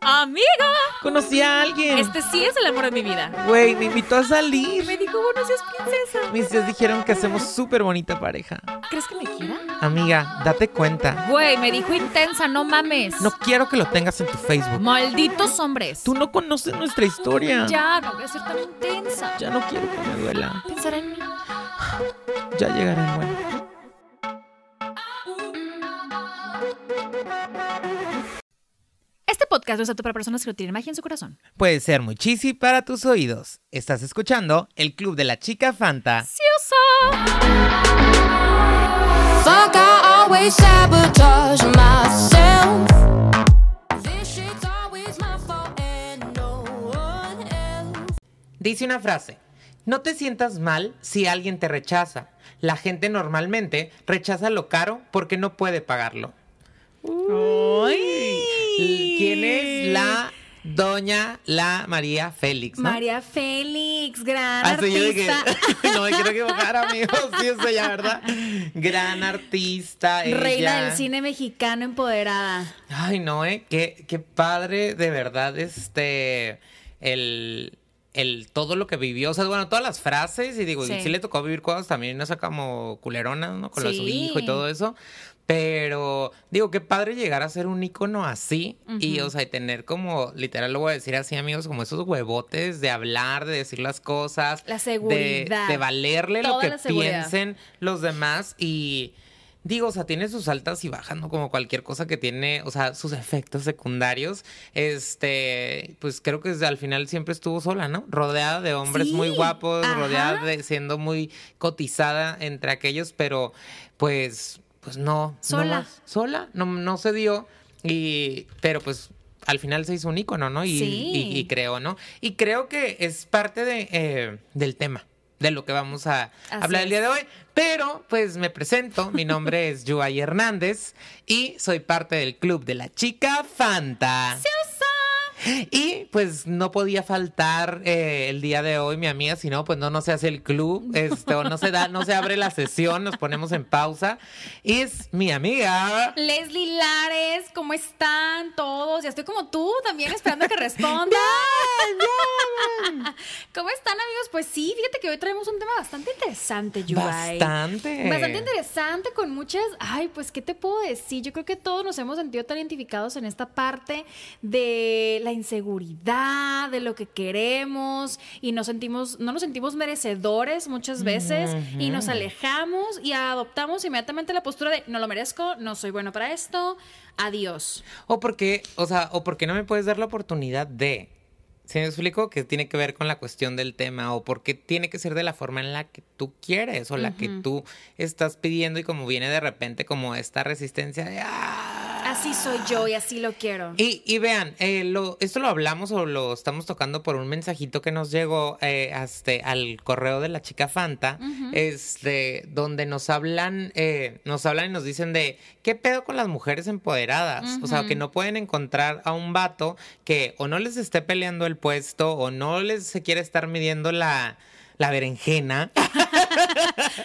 Amiga, Conocí a alguien. este sí es el amor de mi vida. Güey, me invitó a salir. Me dijo, bueno, seas princesa. Mis tías dijeron que hacemos súper bonita pareja. ¿Crees que me quiera? Amiga, date cuenta. Güey, me dijo intensa, no mames. No quiero que lo tengas en tu Facebook. Malditos hombres. Tú no conoces nuestra historia. Ya, no voy a ser tan intensa. Ya no quiero que me duela. Pensará en mí. Ya llegará el bueno. Este podcast no es apto para personas que no tienen magia en su corazón. Puede ser muy cheesy para tus oídos. Estás escuchando el Club de la Chica Fanta. Dice una frase. No te sientas mal si alguien te rechaza. La gente normalmente rechaza lo caro porque no puede pagarlo. ¿Quién es la doña la María Félix? ¿no? María Félix, gran Ah, sí, yo dije, artista. no me quiero equivocar, amigos. Sí, es ella, ¿verdad? Gran artista. Reina ella. del cine mexicano empoderada. Ay, no, ¿eh? Qué, qué padre, de verdad, este. El. El, todo lo que vivió, o sea, bueno, todas las frases, y digo, Sí. y sí le tocó vivir cosas también, esa como culerona, ¿no? Con lo de su Sí. hijo y todo eso. Pero, digo, qué padre llegar a ser un ícono así. Y, o sea, y tener como, literal, lo voy a decir así, amigos, como esos huevotes de hablar, de decir las cosas. La de- seguridad. De, valerle lo que piensen los demás. Y, digo, o sea, tiene sus altas y bajas, ¿no? Como cualquier cosa que tiene, o sea, sus efectos secundarios. Este, pues creo que al final siempre estuvo sola, ¿no? Rodeada de hombres Sí, muy guapos, ajá. rodeada de siendo muy cotizada entre aquellos, pero pues, pues no. no Sola. más. sola, no, no se dio. Y, pero pues al final se hizo un ícono, ¿no? Y, Sí. y, y creo, ¿no? Y creo que es parte de, eh, del tema, de lo que vamos a Así hablar el día de hoy. Pero, pues me presento, mi nombre es Yuay Hernández y soy parte del club de la chica Fanta. Y pues no podía faltar eh, el día de hoy mi amiga, si no, pues no, no se hace el club, este, o no se da, no se abre la sesión, nos ponemos en pausa. Y es mi amiga. Leslie Lares, ¿cómo están todos? Ya estoy como tú, también esperando que respondan. ¿Cómo están, amigos? Pues sí, fíjate que hoy traemos un tema bastante interesante, Yubay. Bastante. Bastante interesante, con muchas. Ay, pues, ¿qué te puedo decir? Yo creo que todos nos hemos sentido tan identificados en esta parte de la inseguridad, de lo que queremos, y nos sentimos, no nos sentimos merecedores muchas veces, y nos alejamos y adoptamos inmediatamente la postura de no lo merezco, no soy bueno para esto, adiós. O porque, o sea, o porque no me puedes dar la oportunidad de. ¿Sí me explico? Que tiene que ver con la cuestión del tema o porque tiene que ser de la forma en la que tú quieres o la que tú estás pidiendo y como viene de repente como esta resistencia de... "Ah". Así soy yo y así lo quiero. Y, y vean, eh, lo, esto lo hablamos o lo estamos tocando por un mensajito que nos llegó eh, este, al correo de la chica Fanta, este, donde nos hablan, eh, nos hablan y nos dicen de qué pedo con las mujeres empoderadas. O sea, que no pueden encontrar a un vato que o no les esté peleando el puesto o no les se quiere estar midiendo la, la berenjena.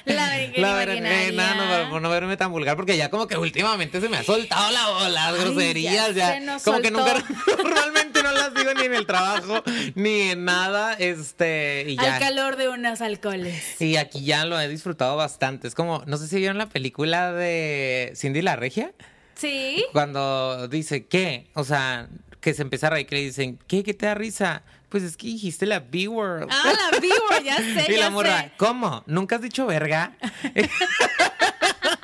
La berenjena no, para- por no verme tan vulgar, porque ya como que últimamente se me ha soltado la, las Ay, groserías, ya como que nunca, normalmente no las digo ni en el trabajo, ni en nada, este, y ya. Al calor de unos alcoholes. Y aquí ya lo he disfrutado bastante. Es como, no sé si vieron la película de Cindy la Regia, Sí. cuando dice, ¿qué? O sea, que se empieza a reír, que le dicen, ¿qué? ¿Qué te da risa? Pues es que dijiste la B-word. Ah, la vivo, ya sé, y ya la morra, sé. ¿cómo? ¿Nunca has dicho verga?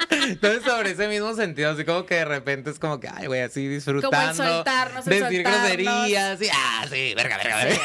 Entonces, sobre ese mismo sentido, así como que de repente es como que, ay, güey, así disfrutando. soltarnos, el decir soltarnos. groserías, y, ah, sí, verga, verga, verga.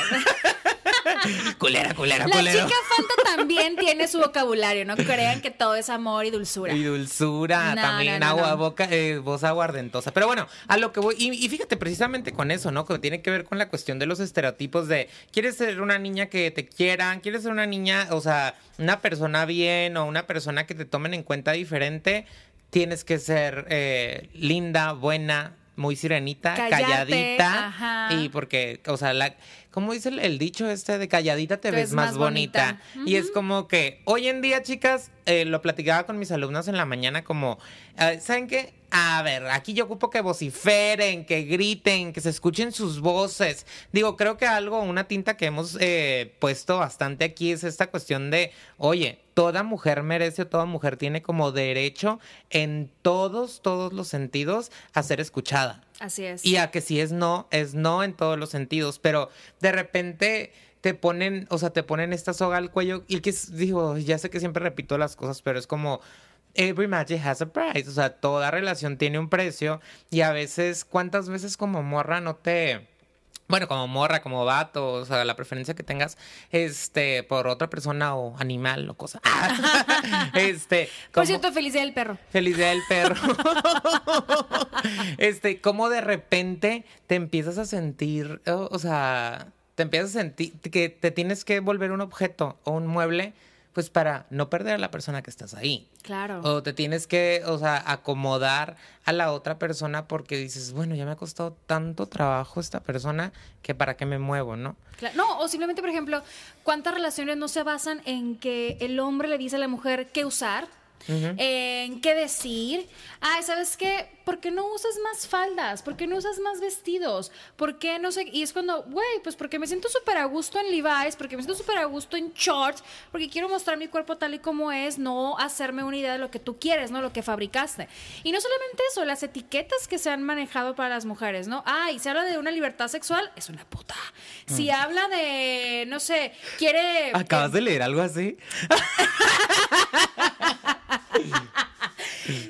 culera, culera, La culero. chica Fanta también tiene su vocabulario, no crean que todo es amor y dulzura. Y dulzura, No, también no, no, agua, boca, eh, voz aguardentosa. Pero bueno, a lo que voy, y, y fíjate precisamente con eso, ¿no? Que tiene que ver con la cuestión de los estereotipos de, ¿quieres ser una niña que te quieran? ¿Quieres ser una niña, o sea, una persona bien o una persona que te tomen en cuenta diferente? Tienes que ser eh, linda, buena, muy sirenita, calladita. ajá. Y porque, o sea, la, ¿cómo dice el, el dicho este de calladita te ves más, bonita? Y es como que hoy en día, chicas, eh, lo platicaba con mis alumnos en la mañana como, eh, ¿saben qué? A ver, aquí yo ocupo que vociferen, que griten, que se escuchen sus voces. Digo, creo que algo, una tinta que hemos eh, puesto bastante aquí es esta cuestión de, oye, toda mujer merece o toda mujer tiene como derecho en todos, todos los sentidos a ser escuchada. Así es. Y a que si es no, es no en todos los sentidos, pero de repente te ponen, o sea, te ponen esta soga al cuello y que digo, ya sé que siempre repito las cosas, pero es como every magic has a price, o sea, toda relación tiene un precio y a veces cuántas veces como morra no te bueno, como morra, como vato, o sea, la preferencia que tengas este por otra persona o animal o cosa. este, Por como- cierto, felicidad del perro. Feliz día del perro. este, como de repente te empiezas a sentir, o, o sea, te empiezas a sentir que te tienes que volver un objeto o un mueble, pues para no perder a la persona que estás ahí. Claro. O te tienes que, o sea, acomodar a la otra persona porque dices, bueno, ya me ha costado tanto trabajo esta persona que para qué me muevo, ¿no? Cla- No, o simplemente, por ejemplo, ¿cuántas relaciones no se basan en que el hombre le dice a la mujer qué usar? En qué decir. Ay, ¿sabes qué? ¿Por qué no usas más faldas? ¿Por qué no usas más vestidos? ¿Por qué no sé? Y es cuando, güey, pues porque me siento súper a gusto en Levi's, porque me siento súper a gusto en shorts, porque quiero mostrar mi cuerpo tal y como es, no hacerme una idea de lo que tú quieres, ¿no? Lo que fabricaste. Y no solamente eso, las etiquetas que se han manejado para las mujeres, ¿no? Ay, se habla de una libertad sexual, es una puta. Si habla de, no sé, quiere... ¿Acabas de leer algo así?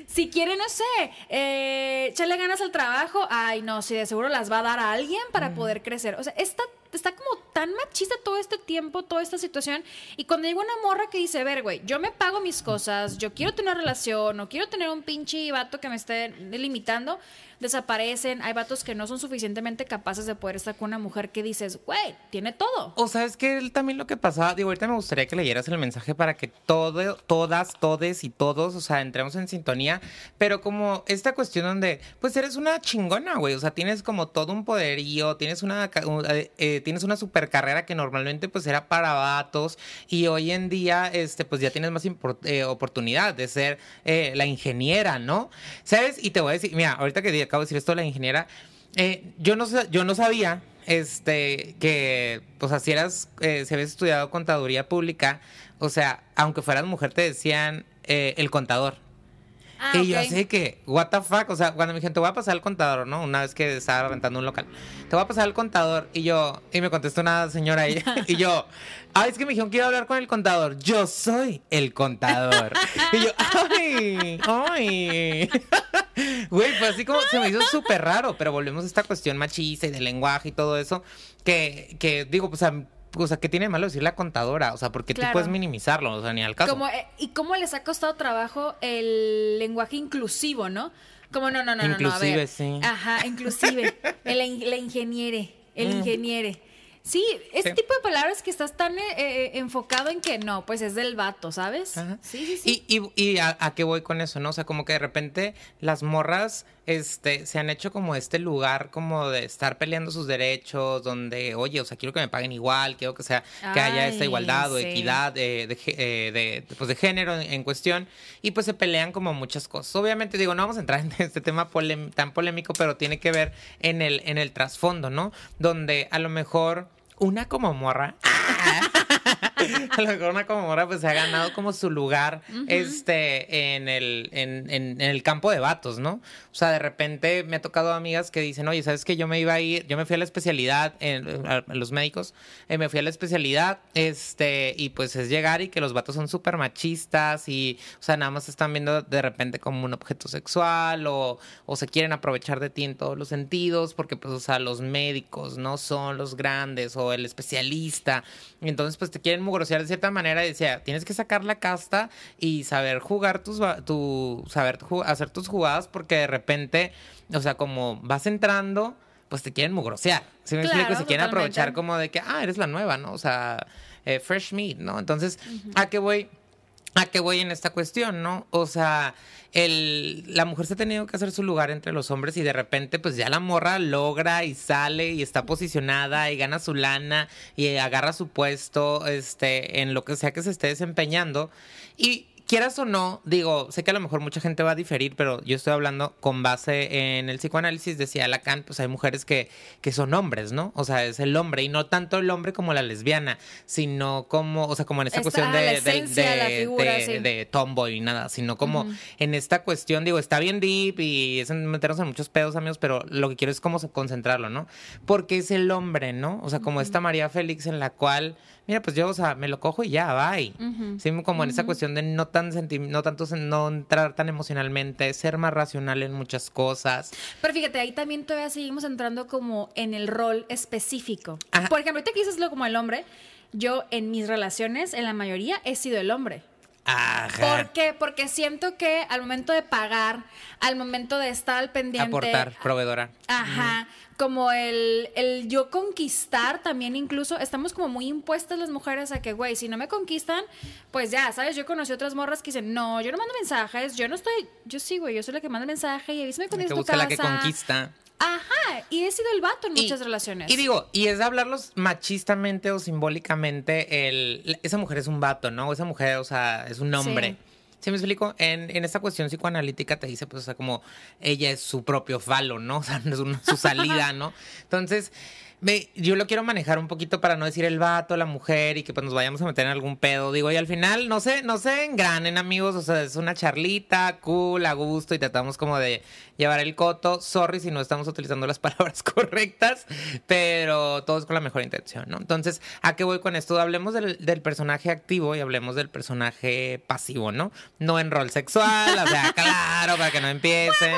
Si quiere, no sé, eh, echarle ganas al trabajo, ay, no, si de seguro las va a dar a alguien para poder crecer. O sea, está, está como tan machista todo este tiempo, toda esta situación. Y cuando llega una morra que dice, ver, güey, yo me pago mis cosas, yo quiero tener una relación, no quiero tener un pinche vato que me esté limitando, desaparecen. Hay vatos que no son suficientemente capaces de poder estar con una mujer que dices, güey, tiene todo. O sabes que él también lo que pasaba, digo, ahorita me gustaría que leyeras el mensaje para que todo, todas, todes y todos, o sea, entremos en sintonía, pero como esta cuestión donde, pues eres una chingona, güey, o sea, tienes como todo un poderío, tienes una, eh, eh, tienes una super carrera que normalmente pues era para vatos y hoy en día, este, pues ya tienes más eh, oportunidad de ser eh, la ingeniera, ¿no? ¿Sabes? Y te voy a decir, mira, ahorita que acabo de decir esto la ingeniera, eh, yo, no, yo no sabía este que sea si eras eh, si habías estudiado contaduría pública o sea aunque fueras mujer te decían el contador Ah, y yo ok. así que what the fuck o sea cuando me dijeron te voy a pasar al contador no una vez que estaba rentando un local. Te voy a pasar al contador y yo y me contestó una señora ahí y yo ah es que me dijeron que iba a hablar con el contador yo soy el contador y yo ay ay Güey, pues así como se me hizo súper raro, pero volvemos a esta cuestión machista y del lenguaje y todo eso, que, que digo, pues, a- o sea, ¿qué tiene malo decir la contadora? O sea, porque Claro. tú puedes minimizarlo, o sea, ni al caso. Como, eh, ¿Y cómo les ha costado trabajo el lenguaje inclusivo, no? Como no, no, no, no, no, a ver. sí. Ajá, inclusive. el, la ingeniere, el ingeniere. Sí, este Sí. tipo de palabras que estás tan eh, eh, enfocado en que no, pues es del vato, ¿sabes? Ajá. Sí, sí, sí. Y, y, y a, a qué voy con eso, ¿no? O sea, como que de repente las morras este, se han hecho como este lugar como de estar peleando sus derechos, donde, oye, o sea, quiero que me paguen igual, quiero que sea, que haya esta igualdad o equidad eh, de, gé- eh, de, pues, de género en, en cuestión, y pues se pelean como muchas cosas. Obviamente, digo, no vamos a entrar en este tema tan polémico, pero tiene que ver en el, en el trasfondo, ¿no? Donde a lo mejor una como morra a lo mejor una como morra pues se ha ganado como su lugar este en el en, en- en el campo de vatos, ¿no? O sea, de repente me ha tocado amigas que dicen, oye, ¿sabes que Yo me iba a ir, yo me fui a la especialidad en, a- a los médicos, eh, me fui a la especialidad, este, y pues es llegar y que los vatos son súper machistas y, o sea, nada más están viendo de repente como un objeto sexual o, o se quieren aprovechar de ti en todos los sentidos porque pues, o sea, los médicos no son los grandes o el especialista. Y entonces pues te quieren mugrosear de cierta manera y decía, tienes que sacar la casta y saber jugar tus, tu, saber hacer tus jugadas porque de repente, o sea, como vas entrando, pues te quieren mugrosear. ¿Sí me Claro, explico? Se quieren totalmente. aprovechar como de que, ah, eres la nueva, ¿no? O sea, eh, fresh meat, ¿no? Entonces, ¿a qué voy? ¿A qué voy en esta cuestión, no? O sea, el, la mujer se ha tenido que hacer su lugar entre los hombres y de repente pues ya la morra logra y sale y está posicionada y gana su lana y agarra su puesto este, en lo que sea que se esté desempeñando. Y quieras o no, digo, sé que a lo mejor mucha gente va a diferir, pero yo estoy hablando con base en el psicoanálisis, decía Lacan, pues hay mujeres que, que son hombres, ¿no? O sea, es el hombre, y no tanto el hombre como la lesbiana, sino como, o sea, como en esta Esta, cuestión de, de, esencia de la de- figura, de- sí. de tomboy y nada, sino como en esta cuestión, digo, está bien deep y es meternos en muchos pedos, amigos, pero lo que quiero es como concentrarlo, ¿no? Porque es el hombre, ¿no? O sea, como esta María Félix en la cual, mira, pues yo, o sea, me lo cojo y ya, bye. Sí, como en esa cuestión de no tan senti- no tanto no entrar tan emocionalmente, ser más racional en muchas cosas. Pero fíjate, ahí también todavía seguimos entrando como en el rol específico. Ajá. Por ejemplo, ahorita que dices lo como el hombre, yo en mis relaciones, en la mayoría, he sido el hombre. Ajá. ¿Por qué? Porque siento que al momento de pagar, al momento de estar al pendiente. Aportar, proveedora. Ajá. Como el, el yo conquistar también incluso, estamos como muy impuestas las mujeres a que, güey, si no me conquistan, pues ya, ¿sabes? Yo conocí otras morras que dicen, no, yo no mando mensajes, yo no estoy, yo sí, güey, yo soy la que manda mensaje y avísame cuando La que llegues a tu busca la que casa. conquista. Ajá, y he sido el vato en Y- muchas relaciones. Y digo, y es de hablarlos machistamente o simbólicamente, el, esa mujer es un vato, ¿no? Esa mujer, o sea, es un hombre. Sí. ¿Sí me explico? En, en esta cuestión psicoanalítica te dice, pues, o sea, como ella es su propio falo, ¿no? O sea, no es una- su salida, ¿no? Entonces, me- yo lo quiero manejar un poquito para no decir el vato, la mujer y que pues nos vayamos a meter en algún pedo. Digo, y al final, no sé, no se engranen, amigos. O sea, es una charlita, cool, a gusto y tratamos como de llevar el coto. Sorry si no estamos utilizando las palabras correctas, pero todo es con la mejor intención, ¿no? Entonces, ¿a qué voy con esto? Hablemos del, del personaje activo y hablemos del personaje pasivo, ¿no? No en rol sexual, o sea, claro, para que no empiecen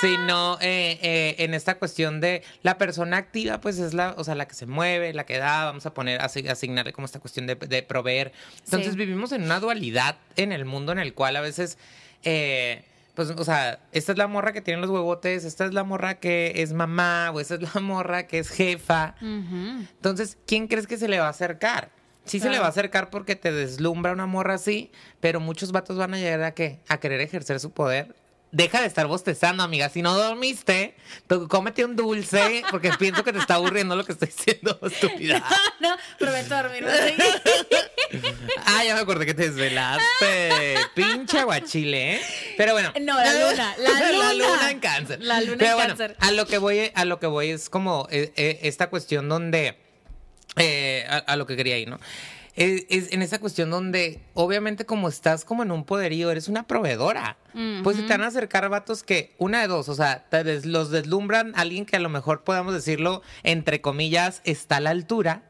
sino eh, eh, en esta cuestión de la persona activa, pues es la, o sea, la que se mueve, la que da, vamos a poner, asi- asignarle como esta cuestión de, de proveer. Entonces Sí. vivimos en una dualidad en el mundo en el cual a veces, eh, pues, o sea, esta es la morra que tiene los huevotes, esta es la morra que es mamá, o esta es la morra que es jefa. Entonces, ¿quién crees que se le va a acercar? Sí se le va a acercar porque te deslumbra una morra así, pero muchos vatos van a llegar a qué? A querer ejercer su poder. Deja de estar bostezando, amiga. Si no dormiste, tú cómete un dulce porque pienso que te está aburriendo lo que estoy diciendo, estúpida. no, prometo dormir. ¿sí? Ah, ya me acordé que te desvelaste. Pinche aguachile, ¿eh? Pero bueno. No, la luna, la luna. luna en cáncer. La luna en Pero bueno, cáncer. A lo que voy, a lo que voy es como eh, eh, esta cuestión donde. eh, a, a lo que quería ir, ¿no? Es, es en esa cuestión donde, obviamente, como estás como en un poderío, eres una proveedora. Pues se te van a acercar vatos que, una de dos, o sea, te des- los deslumbran alguien que a lo mejor podamos decirlo, entre comillas, está a la altura.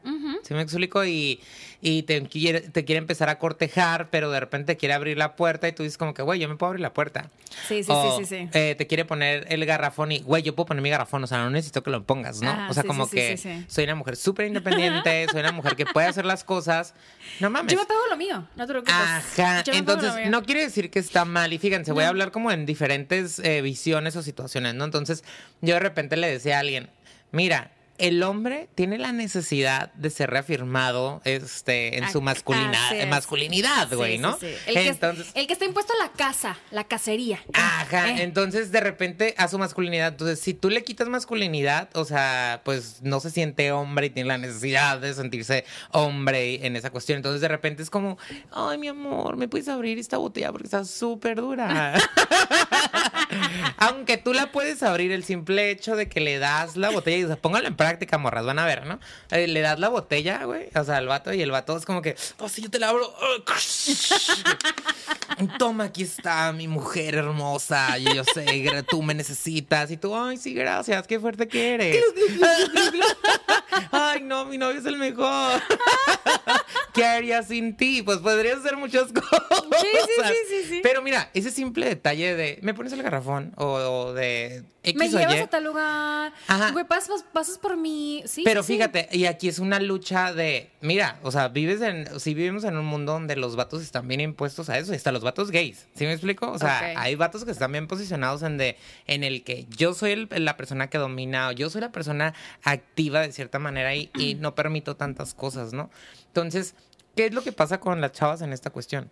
¿Sí me explico? Y, y te, quiere, te quiere empezar a cortejar, pero de repente quiere abrir la puerta y tú dices como que, güey, yo me puedo abrir la puerta. Sí, sí, O, sí, sí, sí. eh, te quiere poner el garrafón y, güey, yo puedo poner mi garrafón, o sea, no necesito que lo pongas, ¿no? Ajá, o sea, sí, como sí, que soy una mujer súper independiente, soy una mujer que puede hacer las cosas. No mames. Yo me pago lo mío, no te preocupes. Ajá, Yo entonces no quiere decir que está mal. Y fíjense, voy a hablar como en diferentes eh, visiones o situaciones, ¿no? Entonces, yo de repente le decía a alguien, mira, el hombre tiene la necesidad de ser reafirmado este, en su Ah, masculinidad, Sí, güey, sí, ¿no? sí. El, que, Entonces, el que está impuesto a la casa, la cacería. Ajá, Eh. entonces de repente a su masculinidad, entonces si tú le quitas masculinidad, o sea, pues no se siente hombre y tiene la necesidad de sentirse hombre en esa cuestión, entonces de repente es como, ay mi amor, ¿me puedes abrir esta botella porque está súper dura? Aunque tú la puedes abrir, el simple hecho de que le das la botella, y o sea, póngalo en práctica, morras, van a ver, ¿no? Eh, le das la botella, güey, o sea, al vato, y el vato es como que, oh, sí, yo te la abro. Toma, aquí está mi mujer hermosa. Y yo sé, tú me necesitas. Y tú, ay, sí, gracias, qué fuerte que eres. ay, no, mi novio es el mejor. ¿Qué haría sin ti? Pues podría hacer muchas cosas. Sí, sí, sí, sí, sí. Pero mira, ese simple detalle de, ¿me pones el garrafón? O, o de X Me o llevas Y. a tal lugar. Ajá. Güey, pasas, pasas por mí. Sí, Pero sí. fíjate, y aquí es una lucha de, mira, o sea, vives en, si vivimos en un mundo donde los vatos están bien impuestos a eso, y hasta los vatos gays, ¿sí me explico? O sea, Ok. hay vatos que están bien posicionados en de, en el que yo soy el- la persona que domina, o yo soy la persona activa de cierta manera y, y no permito tantas cosas, ¿no? Entonces, ¿qué es lo que pasa con las chavas en esta cuestión?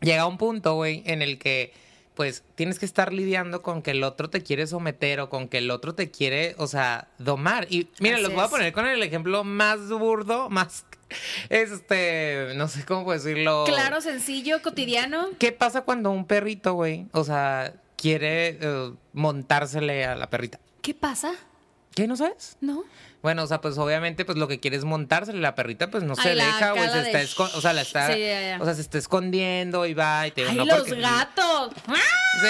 llega un punto, güey, en el que pues tienes que estar lidiando con que el otro te quiere someter o con que el otro te quiere, o sea, domar. Y miren, Así los voy a es. poner con el ejemplo más burdo, más, este, no sé cómo decirlo. Claro, sencillo, cotidiano. ¿Qué pasa cuando un perrito, güey, o sea, quiere eh, montársele a la perrita? ¿Qué pasa? ¿Qué no sabes? ¿No? Bueno, o sea, pues obviamente, pues lo que quiere es montársele. La perrita, pues no se Ay, deja, güey. Se de está o sea, la está, Sí, ya, ya. o sea, se está escondiendo y va y te ¡Ay, no, los porque- gatos! Sí.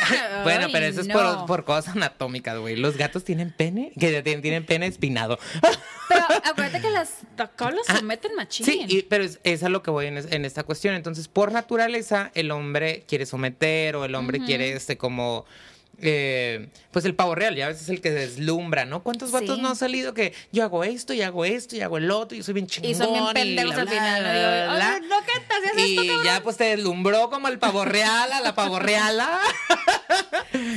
bueno, pero eso es por, por cosas anatómicas, güey. Los gatos tienen pene, que tienen, tienen pene espinado. Pero acuérdate que las acá los someten machín. Ah, Sí, y- pero es, es a lo que voy en, es- en esta cuestión. Entonces, por naturaleza, el hombre quiere someter o el hombre quiere, este, como. eh, pues el pavo real, ya a veces es el que deslumbra, ¿no? ¿Cuántos vatos Sí. no han salido que yo hago esto y hago esto y hago el otro y soy bien chingón? Y son bien pendejos al final. Esto, cabrón?" ya pues te deslumbró como el pavo real a la pavo reala.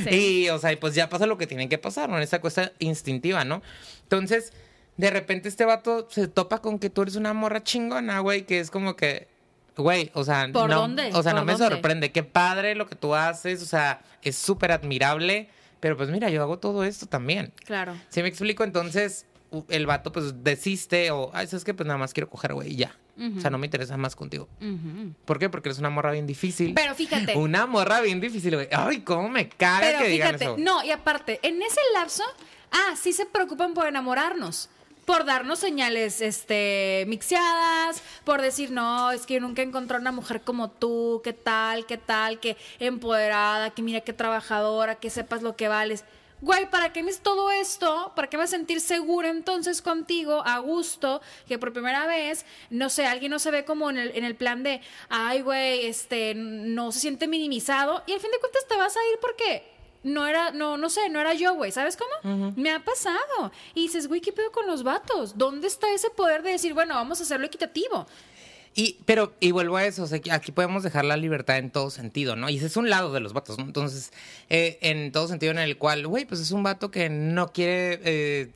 Sí. Y, o sea, y pues ya pasa lo que tiene que pasar, ¿no? En esa cosa instintiva, ¿no? Entonces, de repente este vato se topa con que tú eres una morra chingona, güey, que es como que, güey, o sea, ¿Por no, dónde? o sea, no ¿Por me sorprende. Qué padre lo que tú haces, o sea, es súper admirable, pero pues mira, yo hago todo esto también. Claro. ¿Sí me explico? Entonces, el vato pues desiste o, ay, ¿sabes qué? Pues nada más quiero coger, güey, y ya. O sea, no me interesa más contigo. Ujú. ¿Por qué? Porque eres una morra bien difícil. Pero fíjate. Una morra bien difícil, güey. Ay, cómo me caga Pero que digan fíjate, eso. no, y aparte, en ese lapso, ah, sí se preocupan por enamorarnos. Por darnos señales este, mixeadas, por decir, no, es que yo nunca encontré una mujer como tú, qué tal, qué tal, que empoderada, que mira qué trabajadora, que sepas lo que vales. Güey, ¿para qué me es todo esto? ¿Para qué me a sentir segura entonces contigo, a gusto, que por primera vez, no sé, alguien no se ve como en el, en el plan de, ay, güey, este, no se siente minimizado y al fin de cuentas te vas a ir porque no era, no, no sé, no era yo, güey, ¿sabes cómo? Me ha pasado. Y dices, güey, ¿qué pedo con los vatos? ¿Dónde está ese poder de decir, bueno, vamos a hacerlo equitativo? Y, pero, y vuelvo a eso, o sea, que aquí podemos dejar la libertad en todo sentido, ¿no? Y ese es un lado de los vatos, ¿no? Entonces, eh, en todo sentido en el cual, güey, pues es un vato que no quiere eh,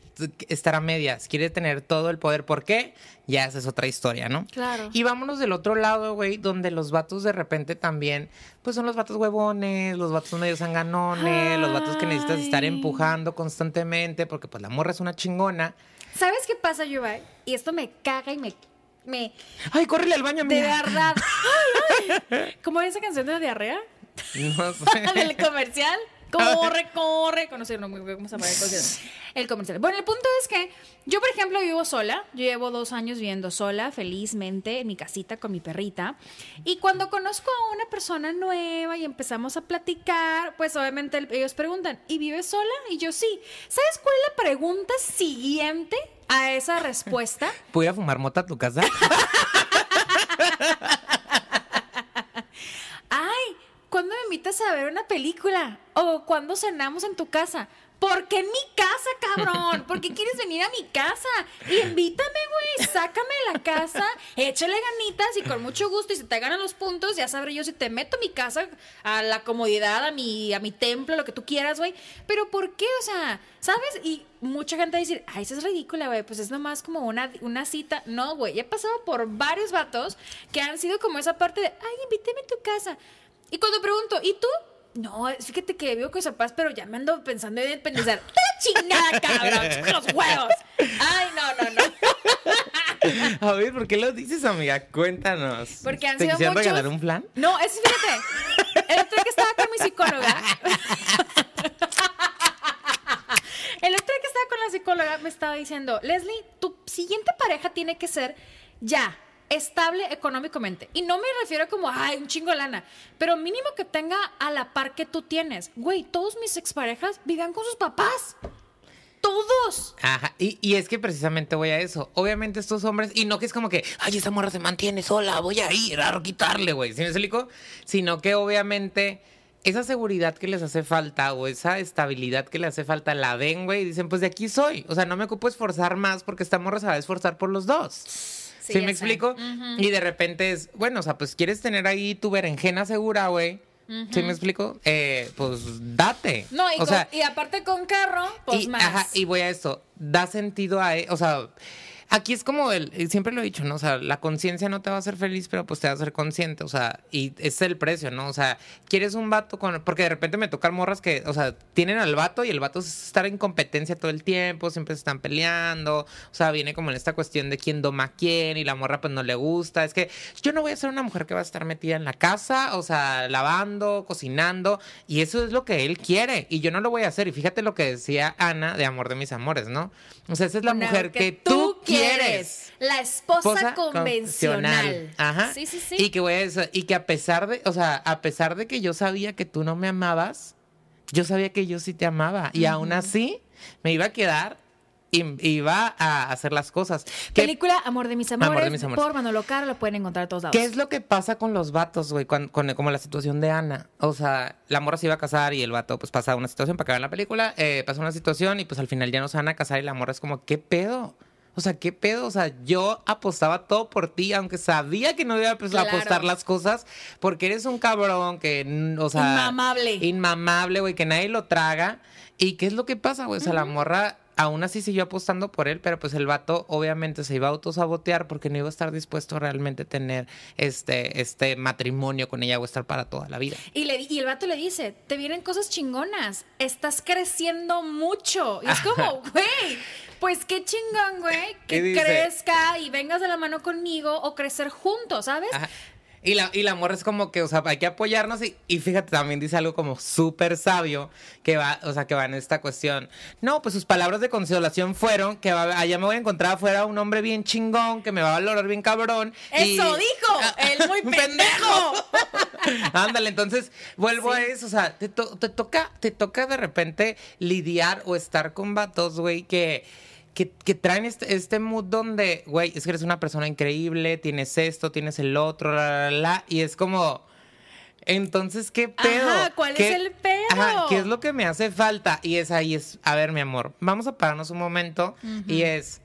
estar a medias, quiere tener todo el poder. ¿Por qué? Ya esa es otra historia, ¿no? Claro. Y vámonos del otro lado, güey, donde los vatos de repente también, pues son los vatos huevones, los vatos medio sanganones, los vatos que necesitas estar empujando constantemente, porque pues la morra es una chingona. ¿Sabes qué pasa, Yubai? Y esto me caga y me... me Ay, córrele al baño, de amiga. verdad. Ay, ay. ¿Cómo es esa canción de la diarrea? No sé. del comercial. Corre, corre. No sé, no cómo se llama el comercial. Bueno, el punto es que yo, por ejemplo, vivo sola. Yo llevo dos años viviendo sola, felizmente, en mi casita con mi perrita. Y cuando conozco a una persona nueva y empezamos a platicar, pues obviamente el- ellos preguntan, ¿y vives sola? Y yo sí. ¿Sabes cuál es la pregunta siguiente a esa respuesta? ¿Puedo ir a fumar mota a tu casa? Ay, ¿cuándo me invitas a ver una película? ¿O cuándo cenamos en tu casa? ¿Por qué en mi casa, cabrón? ¿Por qué quieres venir a mi casa? Invítame, güey, sácame de la casa, échale ganitas y con mucho gusto. Y si te ganan los puntos, ya sabré yo si te meto a mi casa, a la comodidad, a mi, a mi templo, lo que tú quieras, güey. Pero ¿por qué? O sea, ¿sabes? Y mucha gente va a decir, ay, eso es ridícula, güey, pues es nomás como una, una cita. No, güey, he pasado por varios vatos que han sido como esa parte de, ay, invítame a tu casa. Y cuando pregunto, ¿y tú? No, fíjate que vivo con mis papás, pero ya me ando pensando en independizar. ¡Te la chingada, cabrón! ¡Con los huevos! Ay, no, no, no. A ver, ¿por qué lo dices, amiga? Cuéntanos. Porque han ¿Te sido muchos. regalar un plan? No, es fíjate. El otro día que estaba con mi psicóloga. El otro día que estaba con la psicóloga me estaba diciendo, Leslie, tu siguiente pareja tiene que ser ya estable económicamente. Y no me refiero como, ay, un chingo de lana, pero mínimo que tenga a la par que tú tienes. Güey, todos mis exparejas vivían con sus papás. Todos. Ajá, y, y es que precisamente voy a eso. Obviamente estos hombres, y no que es como que, ay, esa morra se mantiene sola, voy a ir a quitarle, güey. ¿Sí me explico? Sino que obviamente esa seguridad que les hace falta o esa estabilidad que le hace falta la ven, güey, y dicen, pues de aquí soy. O sea, no me ocupo esforzar más porque esta morra se va a esforzar por los dos. ¿Sí, me explico? Y de repente es, bueno, o sea, pues quieres tener ahí tu berenjena segura, güey. ¿Sí me explico? Eh, pues date. No, y, o con- sea, y aparte con carro, pues y, más. ajá, y voy a eso. Da sentido a. e- O sea, aquí es como el, siempre lo he dicho, ¿no? O sea, la conciencia no te va a hacer feliz, pero pues te va a hacer consciente, o sea, y es el precio, ¿no? O sea, quieres un vato con, porque de repente me tocan morras que, o sea, tienen al vato y el vato es estar en competencia todo el tiempo, siempre se están peleando, o sea, viene como en esta cuestión de quién doma a quién y la morra pues no le gusta, es que yo no voy a ser una mujer que va a estar metida en la casa, o sea, lavando, cocinando, y eso es lo que él quiere, y yo no lo voy a hacer, y fíjate lo que decía Ana de Amor de mis Amores, ¿no? O sea, esa es la Una mujer que, tú quieres. La esposa, Esposa convencional. Ajá. Sí, sí, sí. Y que eso- y que a pesar de, o sea, a pesar de que yo sabía que tú no me amabas, yo sabía que yo sí te amaba. Y aún así me iba a quedar y iba a hacer las cosas. ¿Qué, Película Amor de mis amores, Amor de mis amores. por Manolo Caro, lo pueden encontrar a todos lados. ¿Qué es lo que pasa con los vatos, güey? Cuan- Con, como la situación de Ana. O sea, la morra se iba a casar y el vato, pues pasa una situación para que vean la película. eh, pasa una situación y pues al final ya no se van a casar y la morra es como, ¿qué pedo? O sea, ¿qué pedo? O sea, yo apostaba todo por ti, aunque sabía que no iba a Claro. apostar las cosas, porque eres un cabrón que, mm, o sea... Inmamable. Inmamable, güey, que nadie lo traga. ¿Y qué es lo que pasa, güey? O sea, la morra aún así siguió apostando por él, pero pues el vato obviamente se iba a autosabotear porque no iba a estar dispuesto a realmente tener este, este matrimonio con ella o estar para toda la vida. Y, le, y el vato le dice, te vienen cosas chingonas, estás creciendo mucho. Y es como, güey, pues qué chingón, güey, ¿Qué que crezca y vengas de la mano conmigo o crecer juntos, ¿sabes? Ajá. Y la, y la morra es como que, o sea, hay que apoyarnos y, y fíjate, también dice algo como súper sabio que va, o sea, que va en esta cuestión. No, pues sus palabras de consolación fueron que va, allá me voy a encontrar afuera un hombre bien chingón, que me va a valorar bien cabrón. y- Eso dijo, el muy pendejo. Ándale, entonces vuelvo Sí. a eso, o sea, te, to- te toca, te toca de repente lidiar o estar con vatos, güey, que, que, que traen este, este mood donde, güey, es que eres una persona increíble, tienes esto, tienes el otro, la, la, la, y es como... Entonces, ¿qué pedo? Ajá, ¿cuál es ¿Qué- el pedo? Ajá, ¿qué es lo que me hace falta? Y es ahí, es, a ver, mi amor, vamos a pararnos un momento y es,